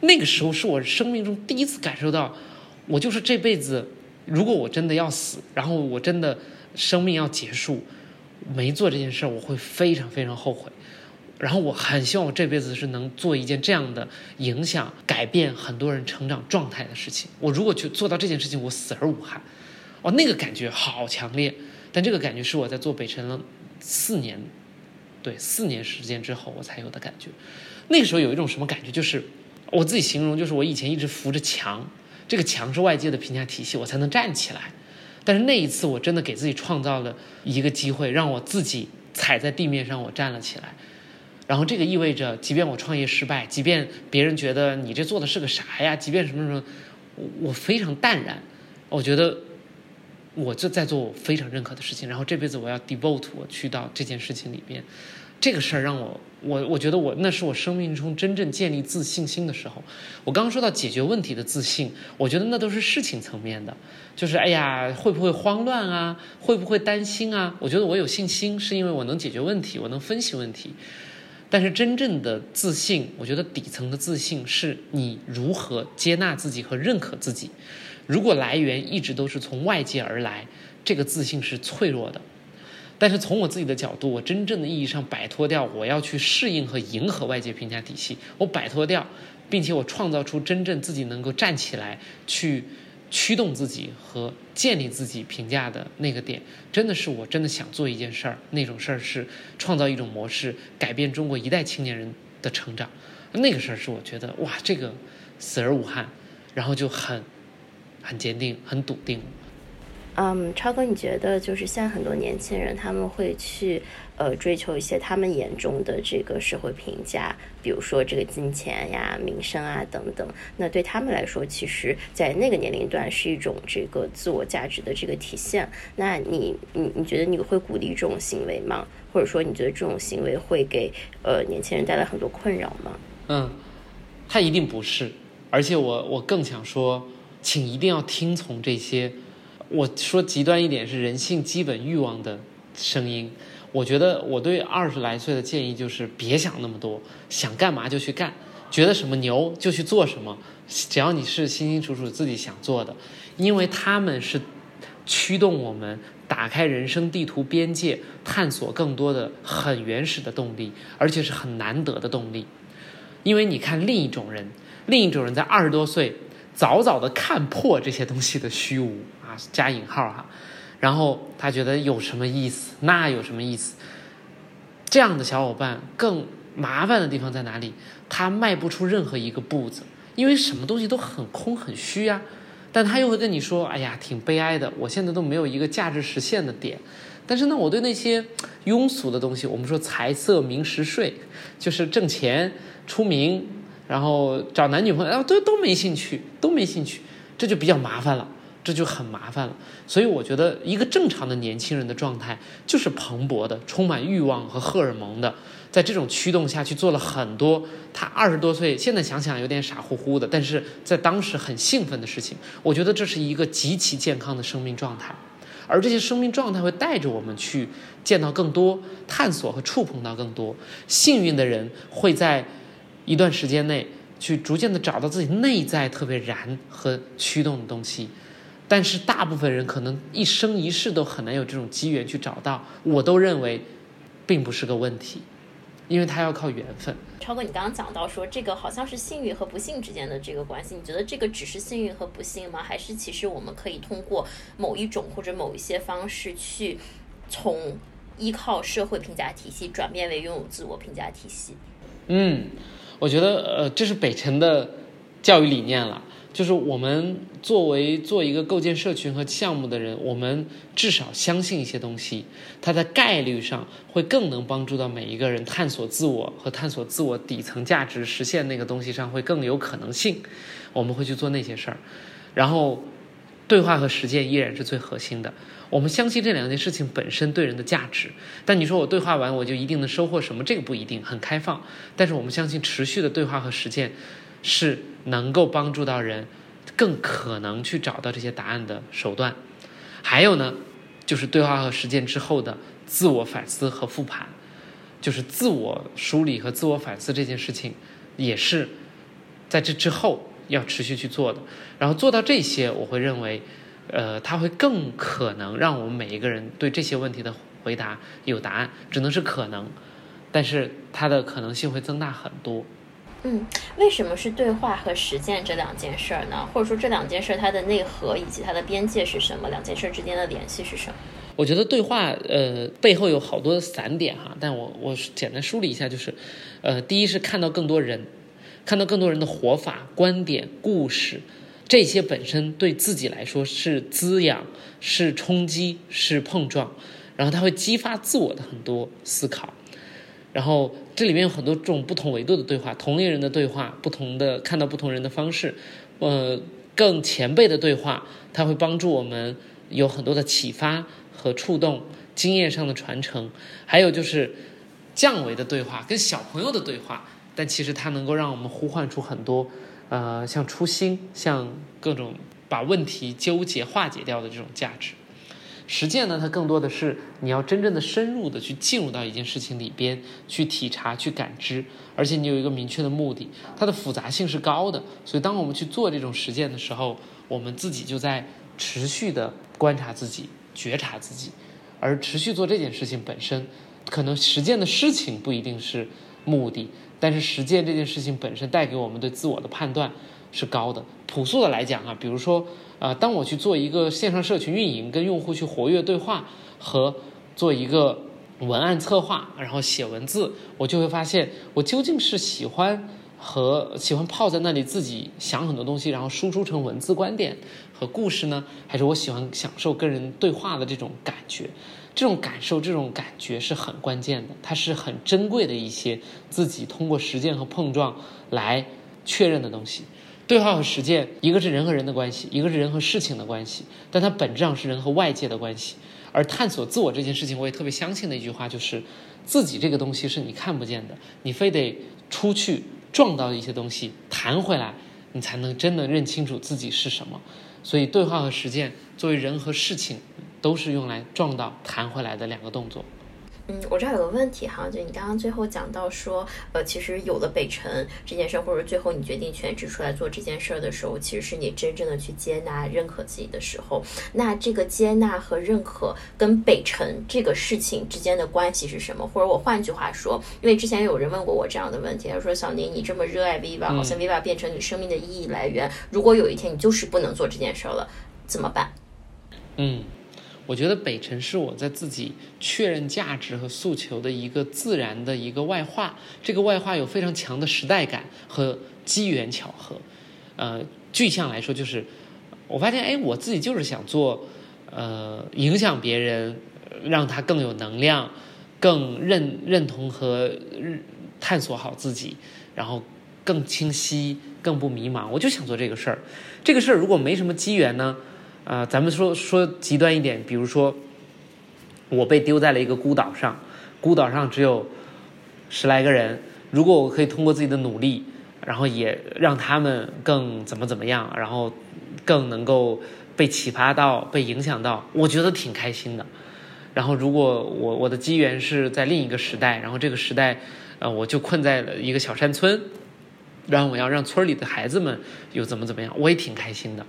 那个时候是我生命中第一次感受到，我就是这辈子，如果我真的要死，然后我真的生命要结束，没做这件事儿，我会非常非常后悔。然后我很希望我这辈子是能做一件这样的影响、改变很多人成长状态的事情。我如果去做到这件事情，我死而无憾。哦，那个感觉好强烈。但这个感觉是我在做北辰了四年，对，四年时间之后我才有的感觉。那个时候有一种什么感觉？就是我自己形容，就是我以前一直扶着墙，这个墙是外界的评价体系，我才能站起来。但是那一次，我真的给自己创造了一个机会，让我自己踩在地面上，我站了起来。然后这个意味着，即便我创业失败，即便别人觉得你这做的是个啥呀，即便什么什么，我我非常淡然。我觉得我就在做我非常认可的事情，然后这辈子我要 devote 我去到这件事情里边。这个事儿让我我我觉得我那是我生命中真正建立自信心的时候。我刚刚说到解决问题的自信，我觉得那都是事情层面的，就是哎呀会不会慌乱啊，会不会担心啊？我觉得我有信心，是因为我能解决问题，我能分析问题。但是真正的自信，我觉得底层的自信是你如何接纳自己和认可自己。如果来源一直都是从外界而来，这个自信是脆弱的。但是从我自己的角度，我真正的意义上摆脱掉我要去适应和迎合外界评价体系，我摆脱掉，并且我创造出真正自己能够站起来去。驱动自己和建立自己评价的那个点，真的是我真的想做一件事儿。那种事儿是创造一种模式，改变中国一代青年人的成长。那个事儿是我觉得哇，这个死而无憾，然后就很很坚定、很笃定。嗯，超哥，你觉得就是现在很多年轻人他们会去呃追求一些他们眼中的这个社会评价，比如说这个金钱呀、名声啊等等。那对他们来说，其实，在那个年龄段是一种这个自我价值的这个体现。那你你你觉得你会鼓励这种行为吗？或者说你觉得这种行为会给呃年轻人带来很多困扰吗？嗯，他一定不是。而且我我更想说，请一定要听从这些。我说极端一点是人性基本欲望的声音。我觉得我对二十来岁的建议就是别想那么多，想干嘛就去干，觉得什么牛就去做什么，只要你是清清楚楚自己想做的，因为他们是驱动我们打开人生地图边界、探索更多的很原始的动力，而且是很难得的动力。因为你看另一种人，另一种人在二十多岁，早早的看破这些东西的虚无。加引号哈，然后他觉得有什么意思？那有什么意思？这样的小伙伴更麻烦的地方在哪里？他迈不出任何一个步子，因为什么东西都很空很虚呀。但他又会跟你说：“哎呀，挺悲哀的，我现在都没有一个价值实现的点。但是呢，我对那些庸俗的东西，我们说财色名食睡，就是挣钱。”出名，然后找男女朋友，然后都都没兴趣，都没兴趣，这就比较麻烦了，这就很麻烦了。所以我觉得，一个正常的年轻人的状态就是蓬勃的，充满欲望和荷尔蒙的，在这种驱动下去做了很多他二十多岁现在想想有点傻乎乎的，但是在当时很兴奋的事情。我觉得这是一个极其健康的生命状态，而这些生命状态会带着我们去见到更多，探索和触碰到更多。幸运的人会在。一段时间内，去逐渐的找到自己内在特别燃和驱动的东西，但是大部分人可能一生一世都很难有这种机缘去找到。我都认为，并不是个问题，因为他要靠缘分。超哥，你刚刚讲到说这个好像是幸运和不幸之间的这个关系，你觉得这个只是幸运和不幸吗？还是其实我们可以通过某一种或者某一些方式去从依靠社会评价体系转变为拥有自我评价体系？嗯。我觉得，呃，这是北辰的教育理念了。就是我们作为做一个构建社群和项目的人，我们至少相信一些东西，它在概率上会更能帮助到每一个人探索自我和探索自我底层价值实现那个东西上会更有可能性。我们会去做那些事儿，然后对话和实践依然是最核心的。我们相信这两件事情本身对人的价值，但你说我对话完我就一定能收获什么？这个不一定，很开放。但是我们相信持续的对话和实践是能够帮助到人，更可能去找到这些答案的手段。还有呢，就是对话和实践之后的自我反思和复盘，就是自我梳理和自我反思这件事情，也是在这之后要持续去做的。然后做到这些，我会认为。呃，它会更可能让我们每一个人对这些问题的回答有答案，只能是可能，但是它的可能性会增大很多。嗯，为什么是对话和实践这两件事儿呢？或者说这两件事它的内核以及它的边界是什么？两件事之间的联系是什么？我觉得对话呃背后有好多散点哈，但我我简单梳理一下，就是呃，第一是看到更多人，看到更多人的活法、观点、故事。这些本身对自己来说是滋养、是冲击、是碰撞，然后它会激发自我的很多思考。然后这里面有很多这种不同维度的对话，同龄人的对话，不同的看到不同人的方式，呃，更前辈的对话，它会帮助我们有很多的启发和触动，经验上的传承。还有就是降维的对话，跟小朋友的对话，但其实它能够让我们呼唤出很多。呃，像初心，像各种把问题纠结化解掉的这种价值，实践呢，它更多的是你要真正的深入的去进入到一件事情里边去体察、去感知，而且你有一个明确的目的，它的复杂性是高的。所以，当我们去做这种实践的时候，我们自己就在持续的观察自己、觉察自己，而持续做这件事情本身，可能实践的事情不一定是目的。但是实践这件事情本身带给我们对自我的判断是高的。朴素的来讲啊，比如说，呃，当我去做一个线上社群运营，跟用户去活跃对话，和做一个文案策划，然后写文字，我就会发现，我究竟是喜欢和喜欢泡在那里自己想很多东西，然后输出成文字观点和故事呢，还是我喜欢享受跟人对话的这种感觉？这种感受、这种感觉是很关键的，它是很珍贵的一些自己通过实践和碰撞来确认的东西。对话和实践，一个是人和人的关系，一个是人和事情的关系，但它本质上是人和外界的关系。而探索自我这件事情，我也特别相信的一句话就是：自己这个东西是你看不见的，你非得出去撞到一些东西，弹回来，你才能真的认清楚自己是什么。所以，对话和实践作为人和事情。都是用来撞到弹回来的两个动作。嗯，我这儿有个问题哈，就你刚刚最后讲到说，呃，其实有了北辰这件事儿，或者最后你决定全职出来做这件事儿的时候，其实是你真正的去接纳、认可自己的时候。那这个接纳和认可跟北辰这个事情之间的关系是什么？或者我换句话说，因为之前有人问过我这样的问题，他说：“小宁，你这么热爱 Viva，好像 Viva 变成你生命的意义来源，如果有一天你就是不能做这件事儿了，怎么办？”嗯。我觉得北辰是我在自己确认价值和诉求的一个自然的一个外化，这个外化有非常强的时代感和机缘巧合。呃，具象来说就是，我发现哎，我自己就是想做，呃，影响别人，让他更有能量，更认认同和探索好自己，然后更清晰、更不迷茫。我就想做这个事儿。这个事儿如果没什么机缘呢？啊，咱们说说极端一点，比如说，我被丢在了一个孤岛上，孤岛上只有十来个人。如果我可以通过自己的努力，然后也让他们更怎么怎么样，然后更能够被启发到、被影响到，我觉得挺开心的。然后，如果我我的机缘是在另一个时代，然后这个时代，呃，我就困在了一个小山村，然后我要让村里的孩子们又怎么怎么样，我也挺开心的。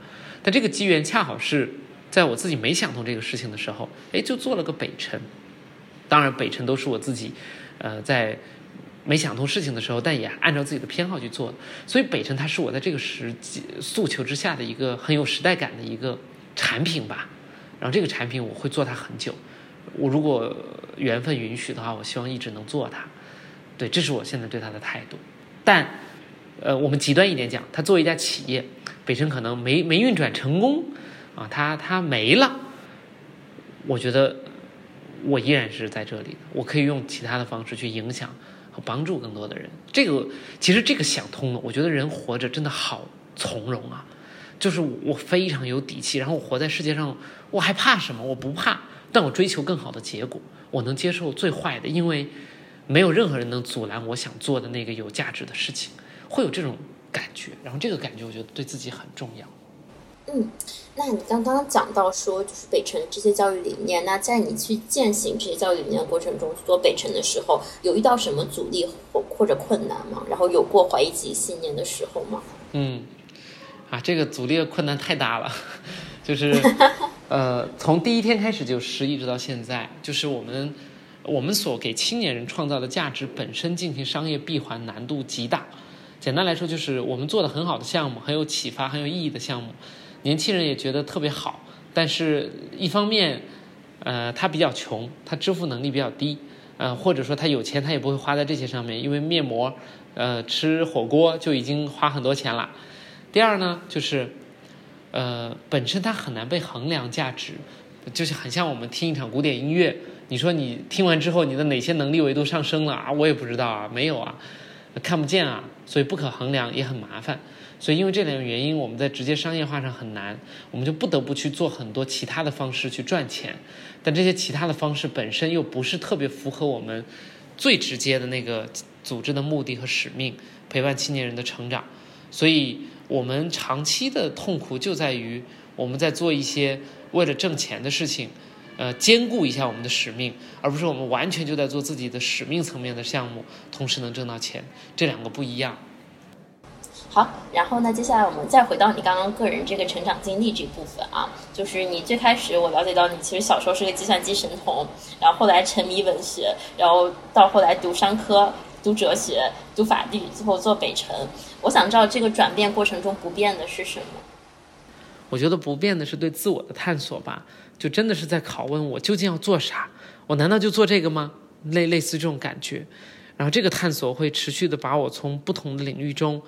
但这个机缘恰好是在我自己没想通这个事情的时候，哎，就做了个北辰。当然，北辰都是我自己，呃，在没想通事情的时候，但也按照自己的偏好去做的。所以，北辰它是我在这个时机诉求之下的一个很有时代感的一个产品吧。然后，这个产品我会做它很久。我如果缘分允许的话，我希望一直能做它。对，这是我现在对它的态度。但，呃，我们极端一点讲，它作为一家企业。北辰可能没没运转成功，啊，它它没了。我觉得我依然是在这里的，我可以用其他的方式去影响和帮助更多的人。这个其实这个想通了，我觉得人活着真的好从容啊，就是我非常有底气，然后我活在世界上，我还怕什么？我不怕，但我追求更好的结果，我能接受最坏的，因为没有任何人能阻拦我想做的那个有价值的事情，会有这种。感觉，然后这个感觉我觉得对自己很重要。嗯，那你刚刚讲到说，就是北辰这些教育理念，那在你去践行这些教育理念的过程中，做北辰的时候，有遇到什么阻力或或者困难吗？然后有过怀疑自己信念的时候吗？嗯，啊，这个阻力的困难太大了，就是呃，从第一天开始就是一，直到现在，就是我们我们所给青年人创造的价值本身进行商业闭环难度极大。简单来说，就是我们做的很好的项目，很有启发、很有意义的项目，年轻人也觉得特别好。但是，一方面，呃，他比较穷，他支付能力比较低，呃，或者说他有钱，他也不会花在这些上面，因为面膜，呃，吃火锅就已经花很多钱了。第二呢，就是，呃，本身它很难被衡量价值，就是很像我们听一场古典音乐，你说你听完之后，你的哪些能力维度上升了啊？我也不知道啊，没有啊。看不见啊，所以不可衡量也很麻烦，所以因为这两个原因，我们在直接商业化上很难，我们就不得不去做很多其他的方式去赚钱，但这些其他的方式本身又不是特别符合我们最直接的那个组织的目的和使命，陪伴青年人的成长，所以我们长期的痛苦就在于我们在做一些为了挣钱的事情。呃，兼顾一下我们的使命，而不是我们完全就在做自己的使命层面的项目，同时能挣到钱，这两个不一样。好，然后呢，接下来我们再回到你刚刚个人这个成长经历这部分啊，就是你最开始我了解到你其实小时候是个计算机神童，然后后来沉迷文学，然后到后来读商科、读哲学、读法律，最后做北辰。我想知道这个转变过程中不变的是什么？我觉得不变的是对自我的探索吧。就真的是在拷问我究竟要做啥？我难道就做这个吗？类类似这种感觉，然后这个探索会持续的把我从不同的领域中，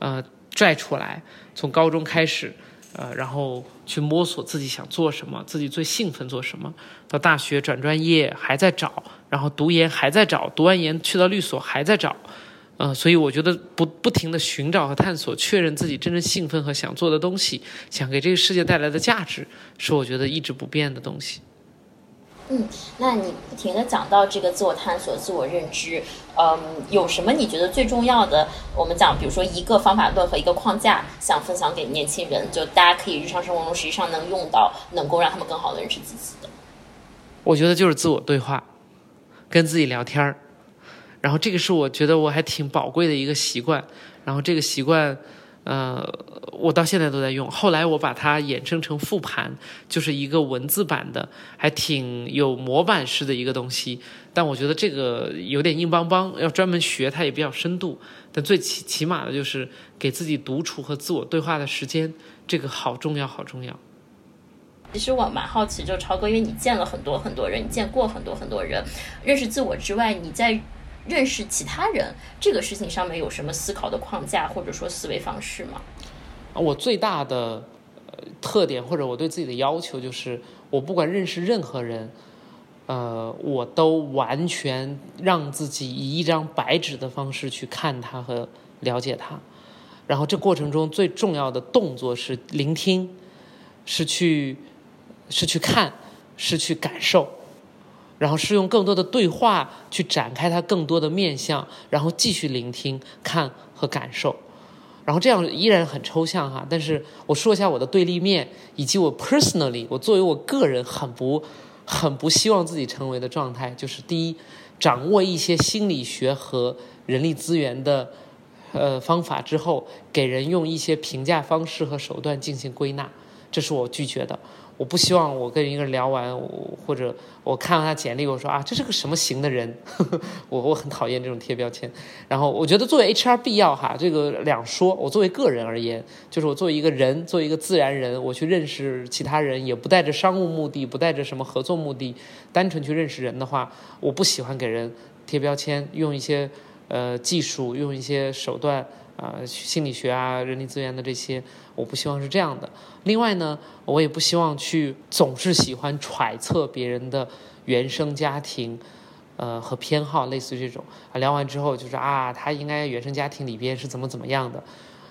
呃，拽出来。从高中开始，呃，然后去摸索自己想做什么，自己最兴奋做什么。到大学转专业还在找，然后读研还在找，读完研去到律所还在找。呃，所以我觉得不不停的寻找和探索，确认自己真正兴奋和想做的东西，想给这个世界带来的价值，是我觉得一直不变的东西。嗯，那你不停的讲到这个自我探索、自我认知，嗯，有什么你觉得最重要的？我们讲，比如说一个方法论和一个框架，想分享给年轻人，就大家可以日常生活中实际上能用到，能够让他们更好的认识自己的。我觉得就是自我对话。跟自己聊天儿，然后这个是我觉得我还挺宝贵的一个习惯，然后这个习惯。呃，我到现在都在用。后来我把它衍生成复盘，就是一个文字版的，还挺有模板式的一个东西。但我觉得这个有点硬邦邦，要专门学它也比较深度。但最起起码的就是给自己独处和自我对话的时间，这个好重要，好重要。其实我蛮好奇，就超哥，因为你见了很多很多人，你见过很多很多人，认识自我之外，你在。认识其他人这个事情上面有什么思考的框架或者说思维方式吗？我最大的特点或者我对自己的要求就是，我不管认识任何人，呃，我都完全让自己以一张白纸的方式去看他和了解他。然后这过程中最重要的动作是聆听，是去是去看，是去感受。然后是用更多的对话去展开它更多的面相，然后继续聆听、看和感受，然后这样依然很抽象哈。但是我说一下我的对立面，以及我 personally 我作为我个人很不很不希望自己成为的状态，就是第一，掌握一些心理学和人力资源的呃方法之后，给人用一些评价方式和手段进行归纳，这是我拒绝的。我不希望我跟一个人聊完，或者我看到他简历，我说啊，这是个什么型的人？我我很讨厌这种贴标签。然后我觉得作为 HR 必要哈，这个两说。我作为个人而言，就是我作为一个人，作为一个自然人，我去认识其他人，也不带着商务目的，不带着什么合作目的，单纯去认识人的话，我不喜欢给人贴标签，用一些呃技术，用一些手段。啊，心理学啊，人力资源的这些，我不希望是这样的。另外呢，我也不希望去总是喜欢揣测别人的原生家庭，呃和偏好，类似于这种。聊完之后就是啊，他应该原生家庭里边是怎么怎么样的。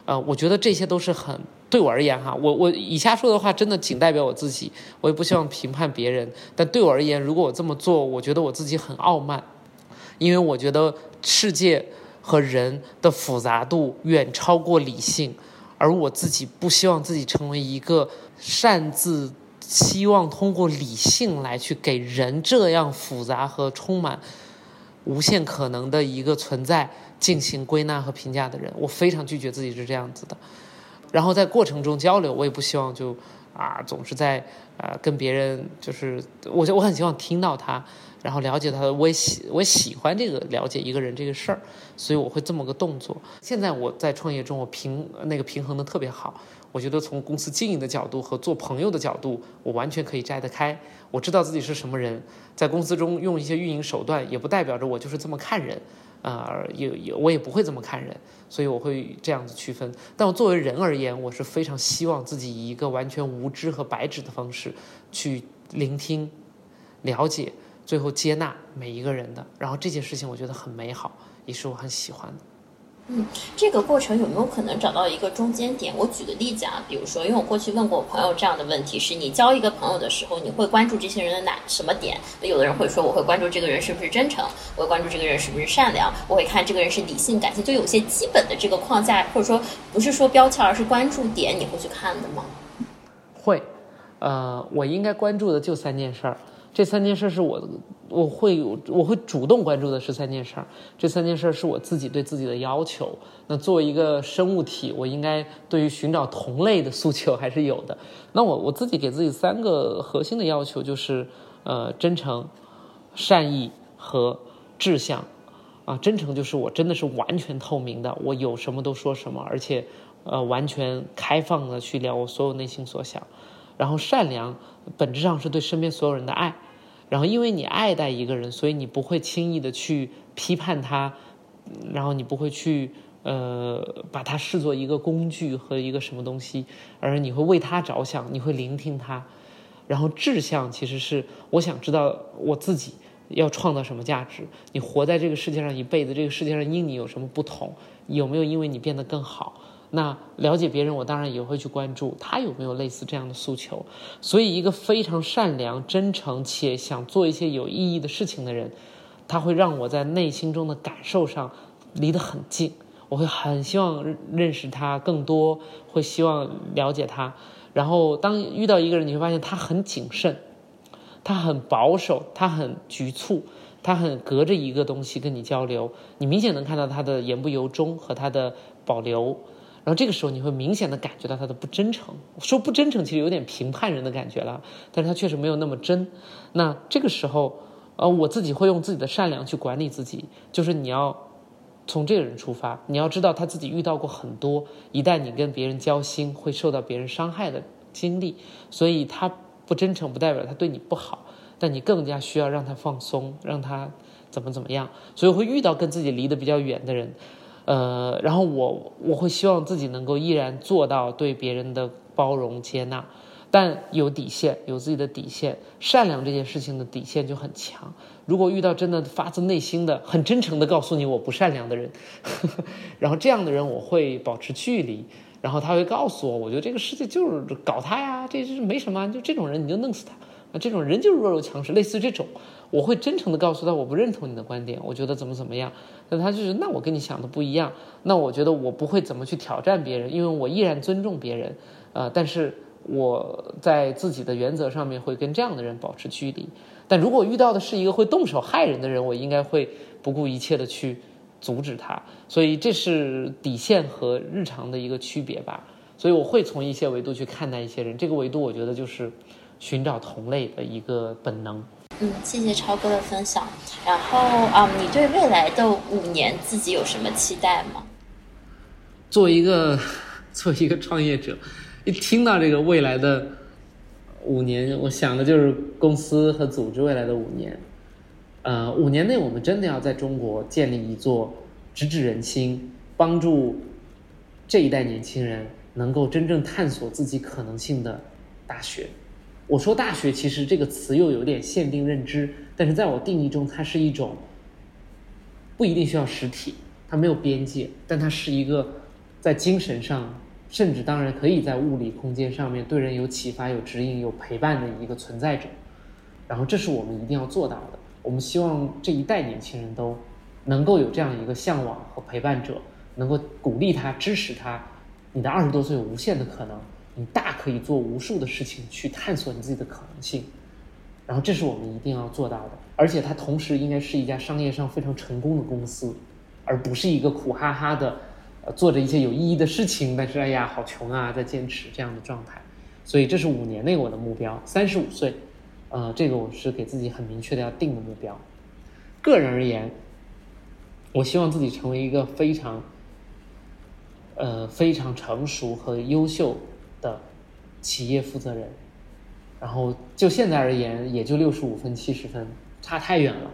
呃，我觉得这些都是很对我而言哈，我我以下说的话真的仅代表我自己，我也不希望评判别人。但对我而言，如果我这么做，我觉得我自己很傲慢，因为我觉得世界。和人的复杂度远超过理性，而我自己不希望自己成为一个擅自希望通过理性来去给人这样复杂和充满无限可能的一个存在进行归纳和评价的人。我非常拒绝自己是这样子的。然后在过程中交流，我也不希望就啊总是在啊跟别人就是我我很希望听到他。然后了解他，我也喜我喜欢这个了解一个人这个事儿，所以我会这么个动作。现在我在创业中，我平那个平衡的特别好。我觉得从公司经营的角度和做朋友的角度，我完全可以摘得开。我知道自己是什么人，在公司中用一些运营手段，也不代表着我就是这么看人，啊，也也我也不会这么看人，所以我会这样子区分。但我作为人而言，我是非常希望自己以一个完全无知和白纸的方式去聆听、了解。最后接纳每一个人的，然后这件事情我觉得很美好，也是我很喜欢的。嗯，这个过程有没有可能找到一个中间点？我举个例子啊，比如说，因为我过去问过我朋友这样的问题：是你交一个朋友的时候，你会关注这些人的哪什么点？有的人会说，我会关注这个人是不是真诚，我会关注这个人是不是善良，我会看这个人是理性感性，就有些基本的这个框架，或者说不是说标签，而是关注点，你会去看的吗？会，呃，我应该关注的就三件事儿。这三件事是我，我会我会主动关注的是三件事儿。这三件事是我自己对自己的要求。那作为一个生物体，我应该对于寻找同类的诉求还是有的。那我我自己给自己三个核心的要求就是，呃，真诚、善意和志向。啊，真诚就是我真的是完全透明的，我有什么都说什么，而且呃完全开放的去聊我所有内心所想。然后善良，本质上是对身边所有人的爱。然后因为你爱戴一个人，所以你不会轻易的去批判他，然后你不会去呃把他视作一个工具和一个什么东西，而你会为他着想，你会聆听他。然后志向其实是我想知道我自己要创造什么价值。你活在这个世界上一辈子，这个世界上因你有什么不同？有没有因为你变得更好？那了解别人，我当然也会去关注他有没有类似这样的诉求。所以，一个非常善良、真诚且想做一些有意义的事情的人，他会让我在内心中的感受上离得很近。我会很希望认识他更多，会希望了解他。然后，当遇到一个人，你会发现他很谨慎，他很保守，他很局促。他很隔着一个东西跟你交流，你明显能看到他的言不由衷和他的保留。然后这个时候你会明显的感觉到他的不真诚。说不真诚其实有点评判人的感觉了，但是他确实没有那么真。那这个时候，呃，我自己会用自己的善良去管理自己，就是你要从这个人出发，你要知道他自己遇到过很多，一旦你跟别人交心会受到别人伤害的经历，所以他不真诚不代表他对你不好，但你更加需要让他放松，让他怎么怎么样。所以会遇到跟自己离得比较远的人。呃，然后我我会希望自己能够依然做到对别人的包容接纳，但有底线，有自己的底线。善良这件事情的底线就很强。如果遇到真的发自内心的、很真诚的告诉你我不善良的人，然后这样的人我会保持距离，然后他会告诉我，我觉得这个世界就是搞他呀，这是没什么，就这种人你就弄死他。啊，这种人就是弱肉强食，类似于这种，我会真诚的告诉他，我不认同你的观点，我觉得怎么怎么样。那他就是，那我跟你想的不一样，那我觉得我不会怎么去挑战别人，因为我依然尊重别人，呃，但是我在自己的原则上面会跟这样的人保持距离。但如果遇到的是一个会动手害人的人，我应该会不顾一切的去阻止他。所以这是底线和日常的一个区别吧。所以我会从一些维度去看待一些人，这个维度我觉得就是。寻找同类的一个本能。嗯，谢谢超哥的分享。然后啊，你对未来的五年自己有什么期待吗？作为一个 作为一个创业者，一听到这个未来的五年，我想的就是公司和组织未来的五年。呃，五年内我们真的要在中国建立一座直指人心、帮助这一代年轻人能够真正探索自己可能性的大学。我说大学其实这个词又有点限定认知，但是在我定义中，它是一种不一定需要实体，它没有边界，但它是一个在精神上，甚至当然可以在物理空间上面对人有启发、有指引、有陪伴的一个存在者。然后这是我们一定要做到的。我们希望这一代年轻人都能够有这样一个向往和陪伴者，能够鼓励他、支持他。你的二十多岁有无限的可能。你大可以做无数的事情去探索你自己的可能性，然后这是我们一定要做到的。而且它同时应该是一家商业上非常成功的公司，而不是一个苦哈哈的，做着一些有意义的事情，但是哎呀好穷啊，在坚持这样的状态。所以这是五年内我的目标。三十五岁，呃，这个我是给自己很明确的要定的目标。个人而言，我希望自己成为一个非常，呃，非常成熟和优秀。的企业负责人，然后就现在而言，也就六十五分、七十分，差太远了。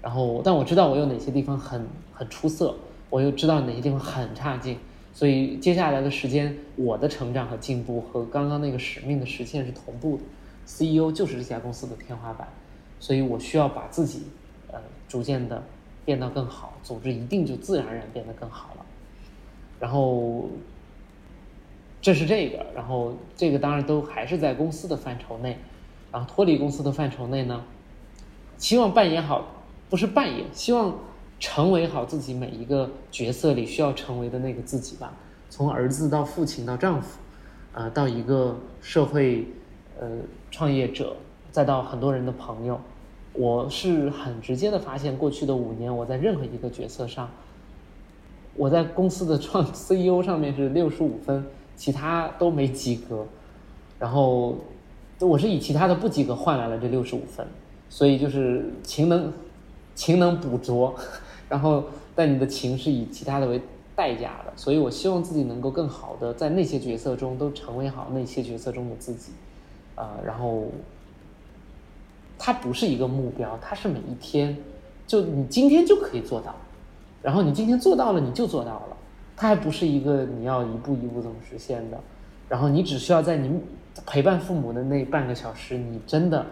然后，但我知道我有哪些地方很很出色，我又知道哪些地方很差劲。所以接下来的时间，我的成长和进步和刚刚那个使命的实现是同步的。CEO 就是这家公司的天花板，所以我需要把自己呃逐渐的变得更好，组织一定就自然而然变得更好了。然后。这是这个，然后这个当然都还是在公司的范畴内，然后脱离公司的范畴内呢，希望扮演好，不是扮演，希望成为好自己每一个角色里需要成为的那个自己吧。从儿子到父亲到丈夫，呃，到一个社会呃创业者，再到很多人的朋友，我是很直接的发现，过去的五年我在任何一个角色上，我在公司的创 CEO 上面是六十五分。其他都没及格，然后我是以其他的不及格换来了这六十五分，所以就是勤能勤能补拙，然后但你的情是以其他的为代价的，所以我希望自己能够更好的在那些角色中都成为好那些角色中的自己，啊，然后它不是一个目标，它是每一天，就你今天就可以做到，然后你今天做到了，你就做到了。它还不是一个你要一步一步怎么实现的，然后你只需要在你陪伴父母的那半个小时，你真的，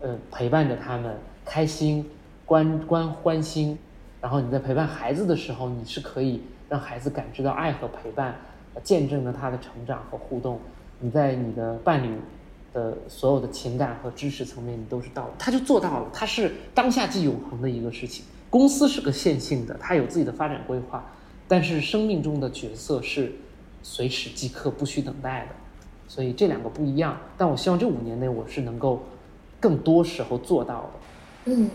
呃，陪伴着他们开心、关关欢心，然后你在陪伴孩子的时候，你是可以让孩子感知到爱和陪伴，见证了他的成长和互动。你在你的伴侣的所有的情感和知识层面，你都是到了，他就做到了，他是当下即永恒的一个事情。公司是个线性的，它有自己的发展规划。但是生命中的角色是随时即刻、不需等待的，所以这两个不一样。但我希望这五年内我是能够更多时候做到的。嗯。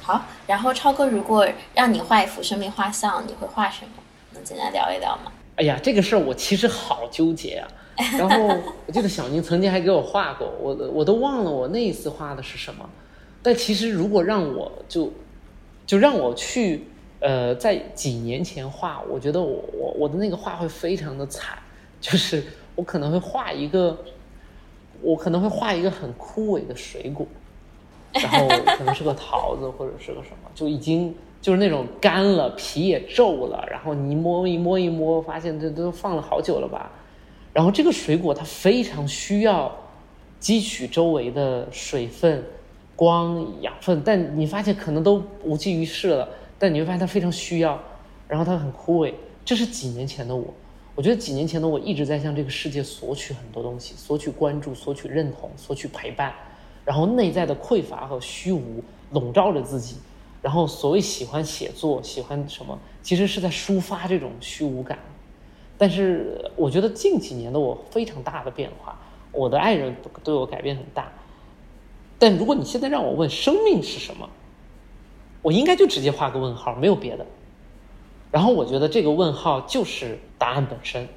好，然后超哥，如果让你画一幅生命画像，你会画什么？能简单聊一聊吗？哎呀，这个事儿我其实好纠结啊。然后我记得小宁曾经还给我画过，我我都忘了我那一次画的是什么。但其实如果让我就就让我去呃在几年前画，我觉得我我我的那个画会非常的惨，就是我可能会画一个，我可能会画一个很枯萎的水果，然后可能是个桃子或者是个什么，就已经就是那种干了，皮也皱了，然后你摸一摸一摸，发现这都放了好久了吧。然后这个水果它非常需要汲取周围的水分、光、养分，但你发现可能都无济于事了。但你会发现他非常需要，然后他很枯萎。这是几年前的我，我觉得几年前的我一直在向这个世界索取很多东西，索取关注，索取认同，索取陪伴。然后内在的匮乏和虚无笼罩着自己。然后所谓喜欢写作，喜欢什么，其实是在抒发这种虚无感。但是我觉得近几年的我非常大的变化，我的爱人对我改变很大。但如果你现在让我问生命是什么，我应该就直接画个问号，没有别的。然后我觉得这个问号就是答案本身。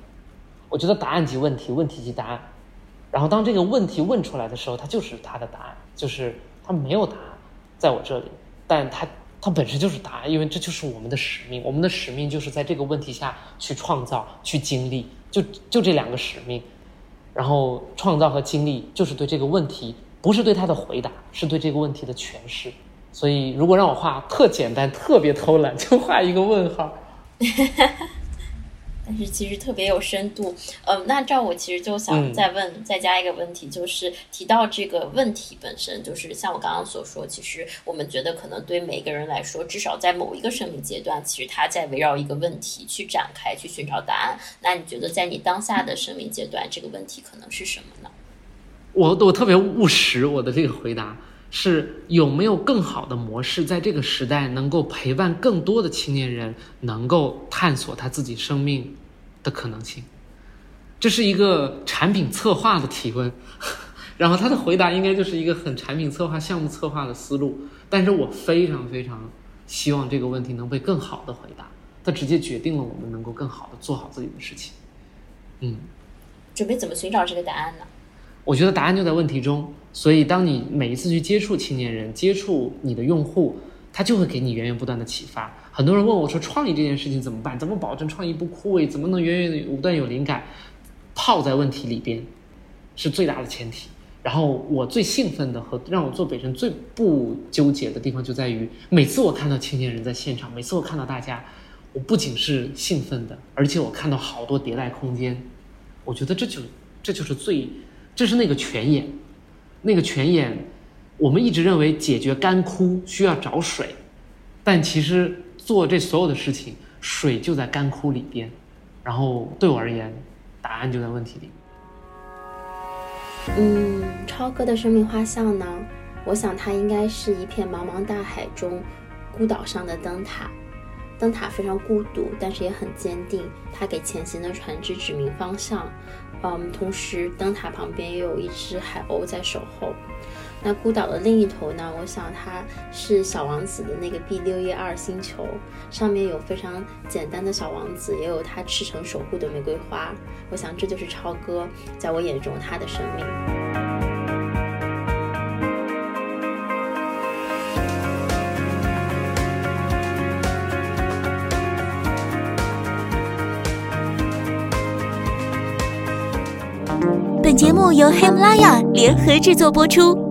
我觉得答案即问题，问题即答案。然后当这个问题问出来的时候，它就是它的答案，就是它没有答案在我这里，但它。它本身就是答案，因为这就是我们的使命。我们的使命就是在这个问题下去创造、去经历，就就这两个使命。然后创造和经历就是对这个问题，不是对他的回答，是对这个问题的诠释。所以，如果让我画特简单、特别偷懒，就画一个问号。但是其实特别有深度，嗯，那这我其实就想再问，再加一个问题，就是提到这个问题本身，就是像我刚刚所说，其实我们觉得可能对每个人来说，至少在某一个生命阶段，其实他在围绕一个问题去展开，去寻找答案。那你觉得在你当下的生命阶段，这个问题可能是什么呢？我我特别务实，我的这个回答是有没有更好的模式，在这个时代能够陪伴更多的青年人，能够探索他自己生命。的可能性，这是一个产品策划的提问，然后他的回答应该就是一个很产品策划、项目策划的思路。但是我非常非常希望这个问题能被更好的回答，它直接决定了我们能够更好的做好自己的事情。嗯，准备怎么寻找这个答案呢？我觉得答案就在问题中，所以当你每一次去接触青年人、接触你的用户，他就会给你源源不断的启发。很多人问我说：“创意这件事情怎么办？怎么保证创意不枯萎？怎么能源源不断有灵感？”泡在问题里边，是最大的前提。然后我最兴奋的和让我做北辰最不纠结的地方，就在于每次我看到青年人在现场，每次我看到大家，我不仅是兴奋的，而且我看到好多迭代空间。我觉得这就这就是最，这是那个泉眼，那个泉眼，我们一直认为解决干枯需要找水，但其实。做这所有的事情，水就在干枯里边，然后对我而言，答案就在问题里。嗯，超哥的生命画像呢？我想它应该是一片茫茫大海中孤岛上的灯塔，灯塔非常孤独，但是也很坚定，它给前行的船只指明方向。嗯，同时灯塔旁边也有一只海鸥在守候。那孤岛的另一头呢？我想它是小王子的那个 B 六一二星球，上面有非常简单的小王子，也有他赤诚守护的玫瑰花。我想这就是超哥在我眼中他的生命。本节目由喜马拉雅联合制作播出。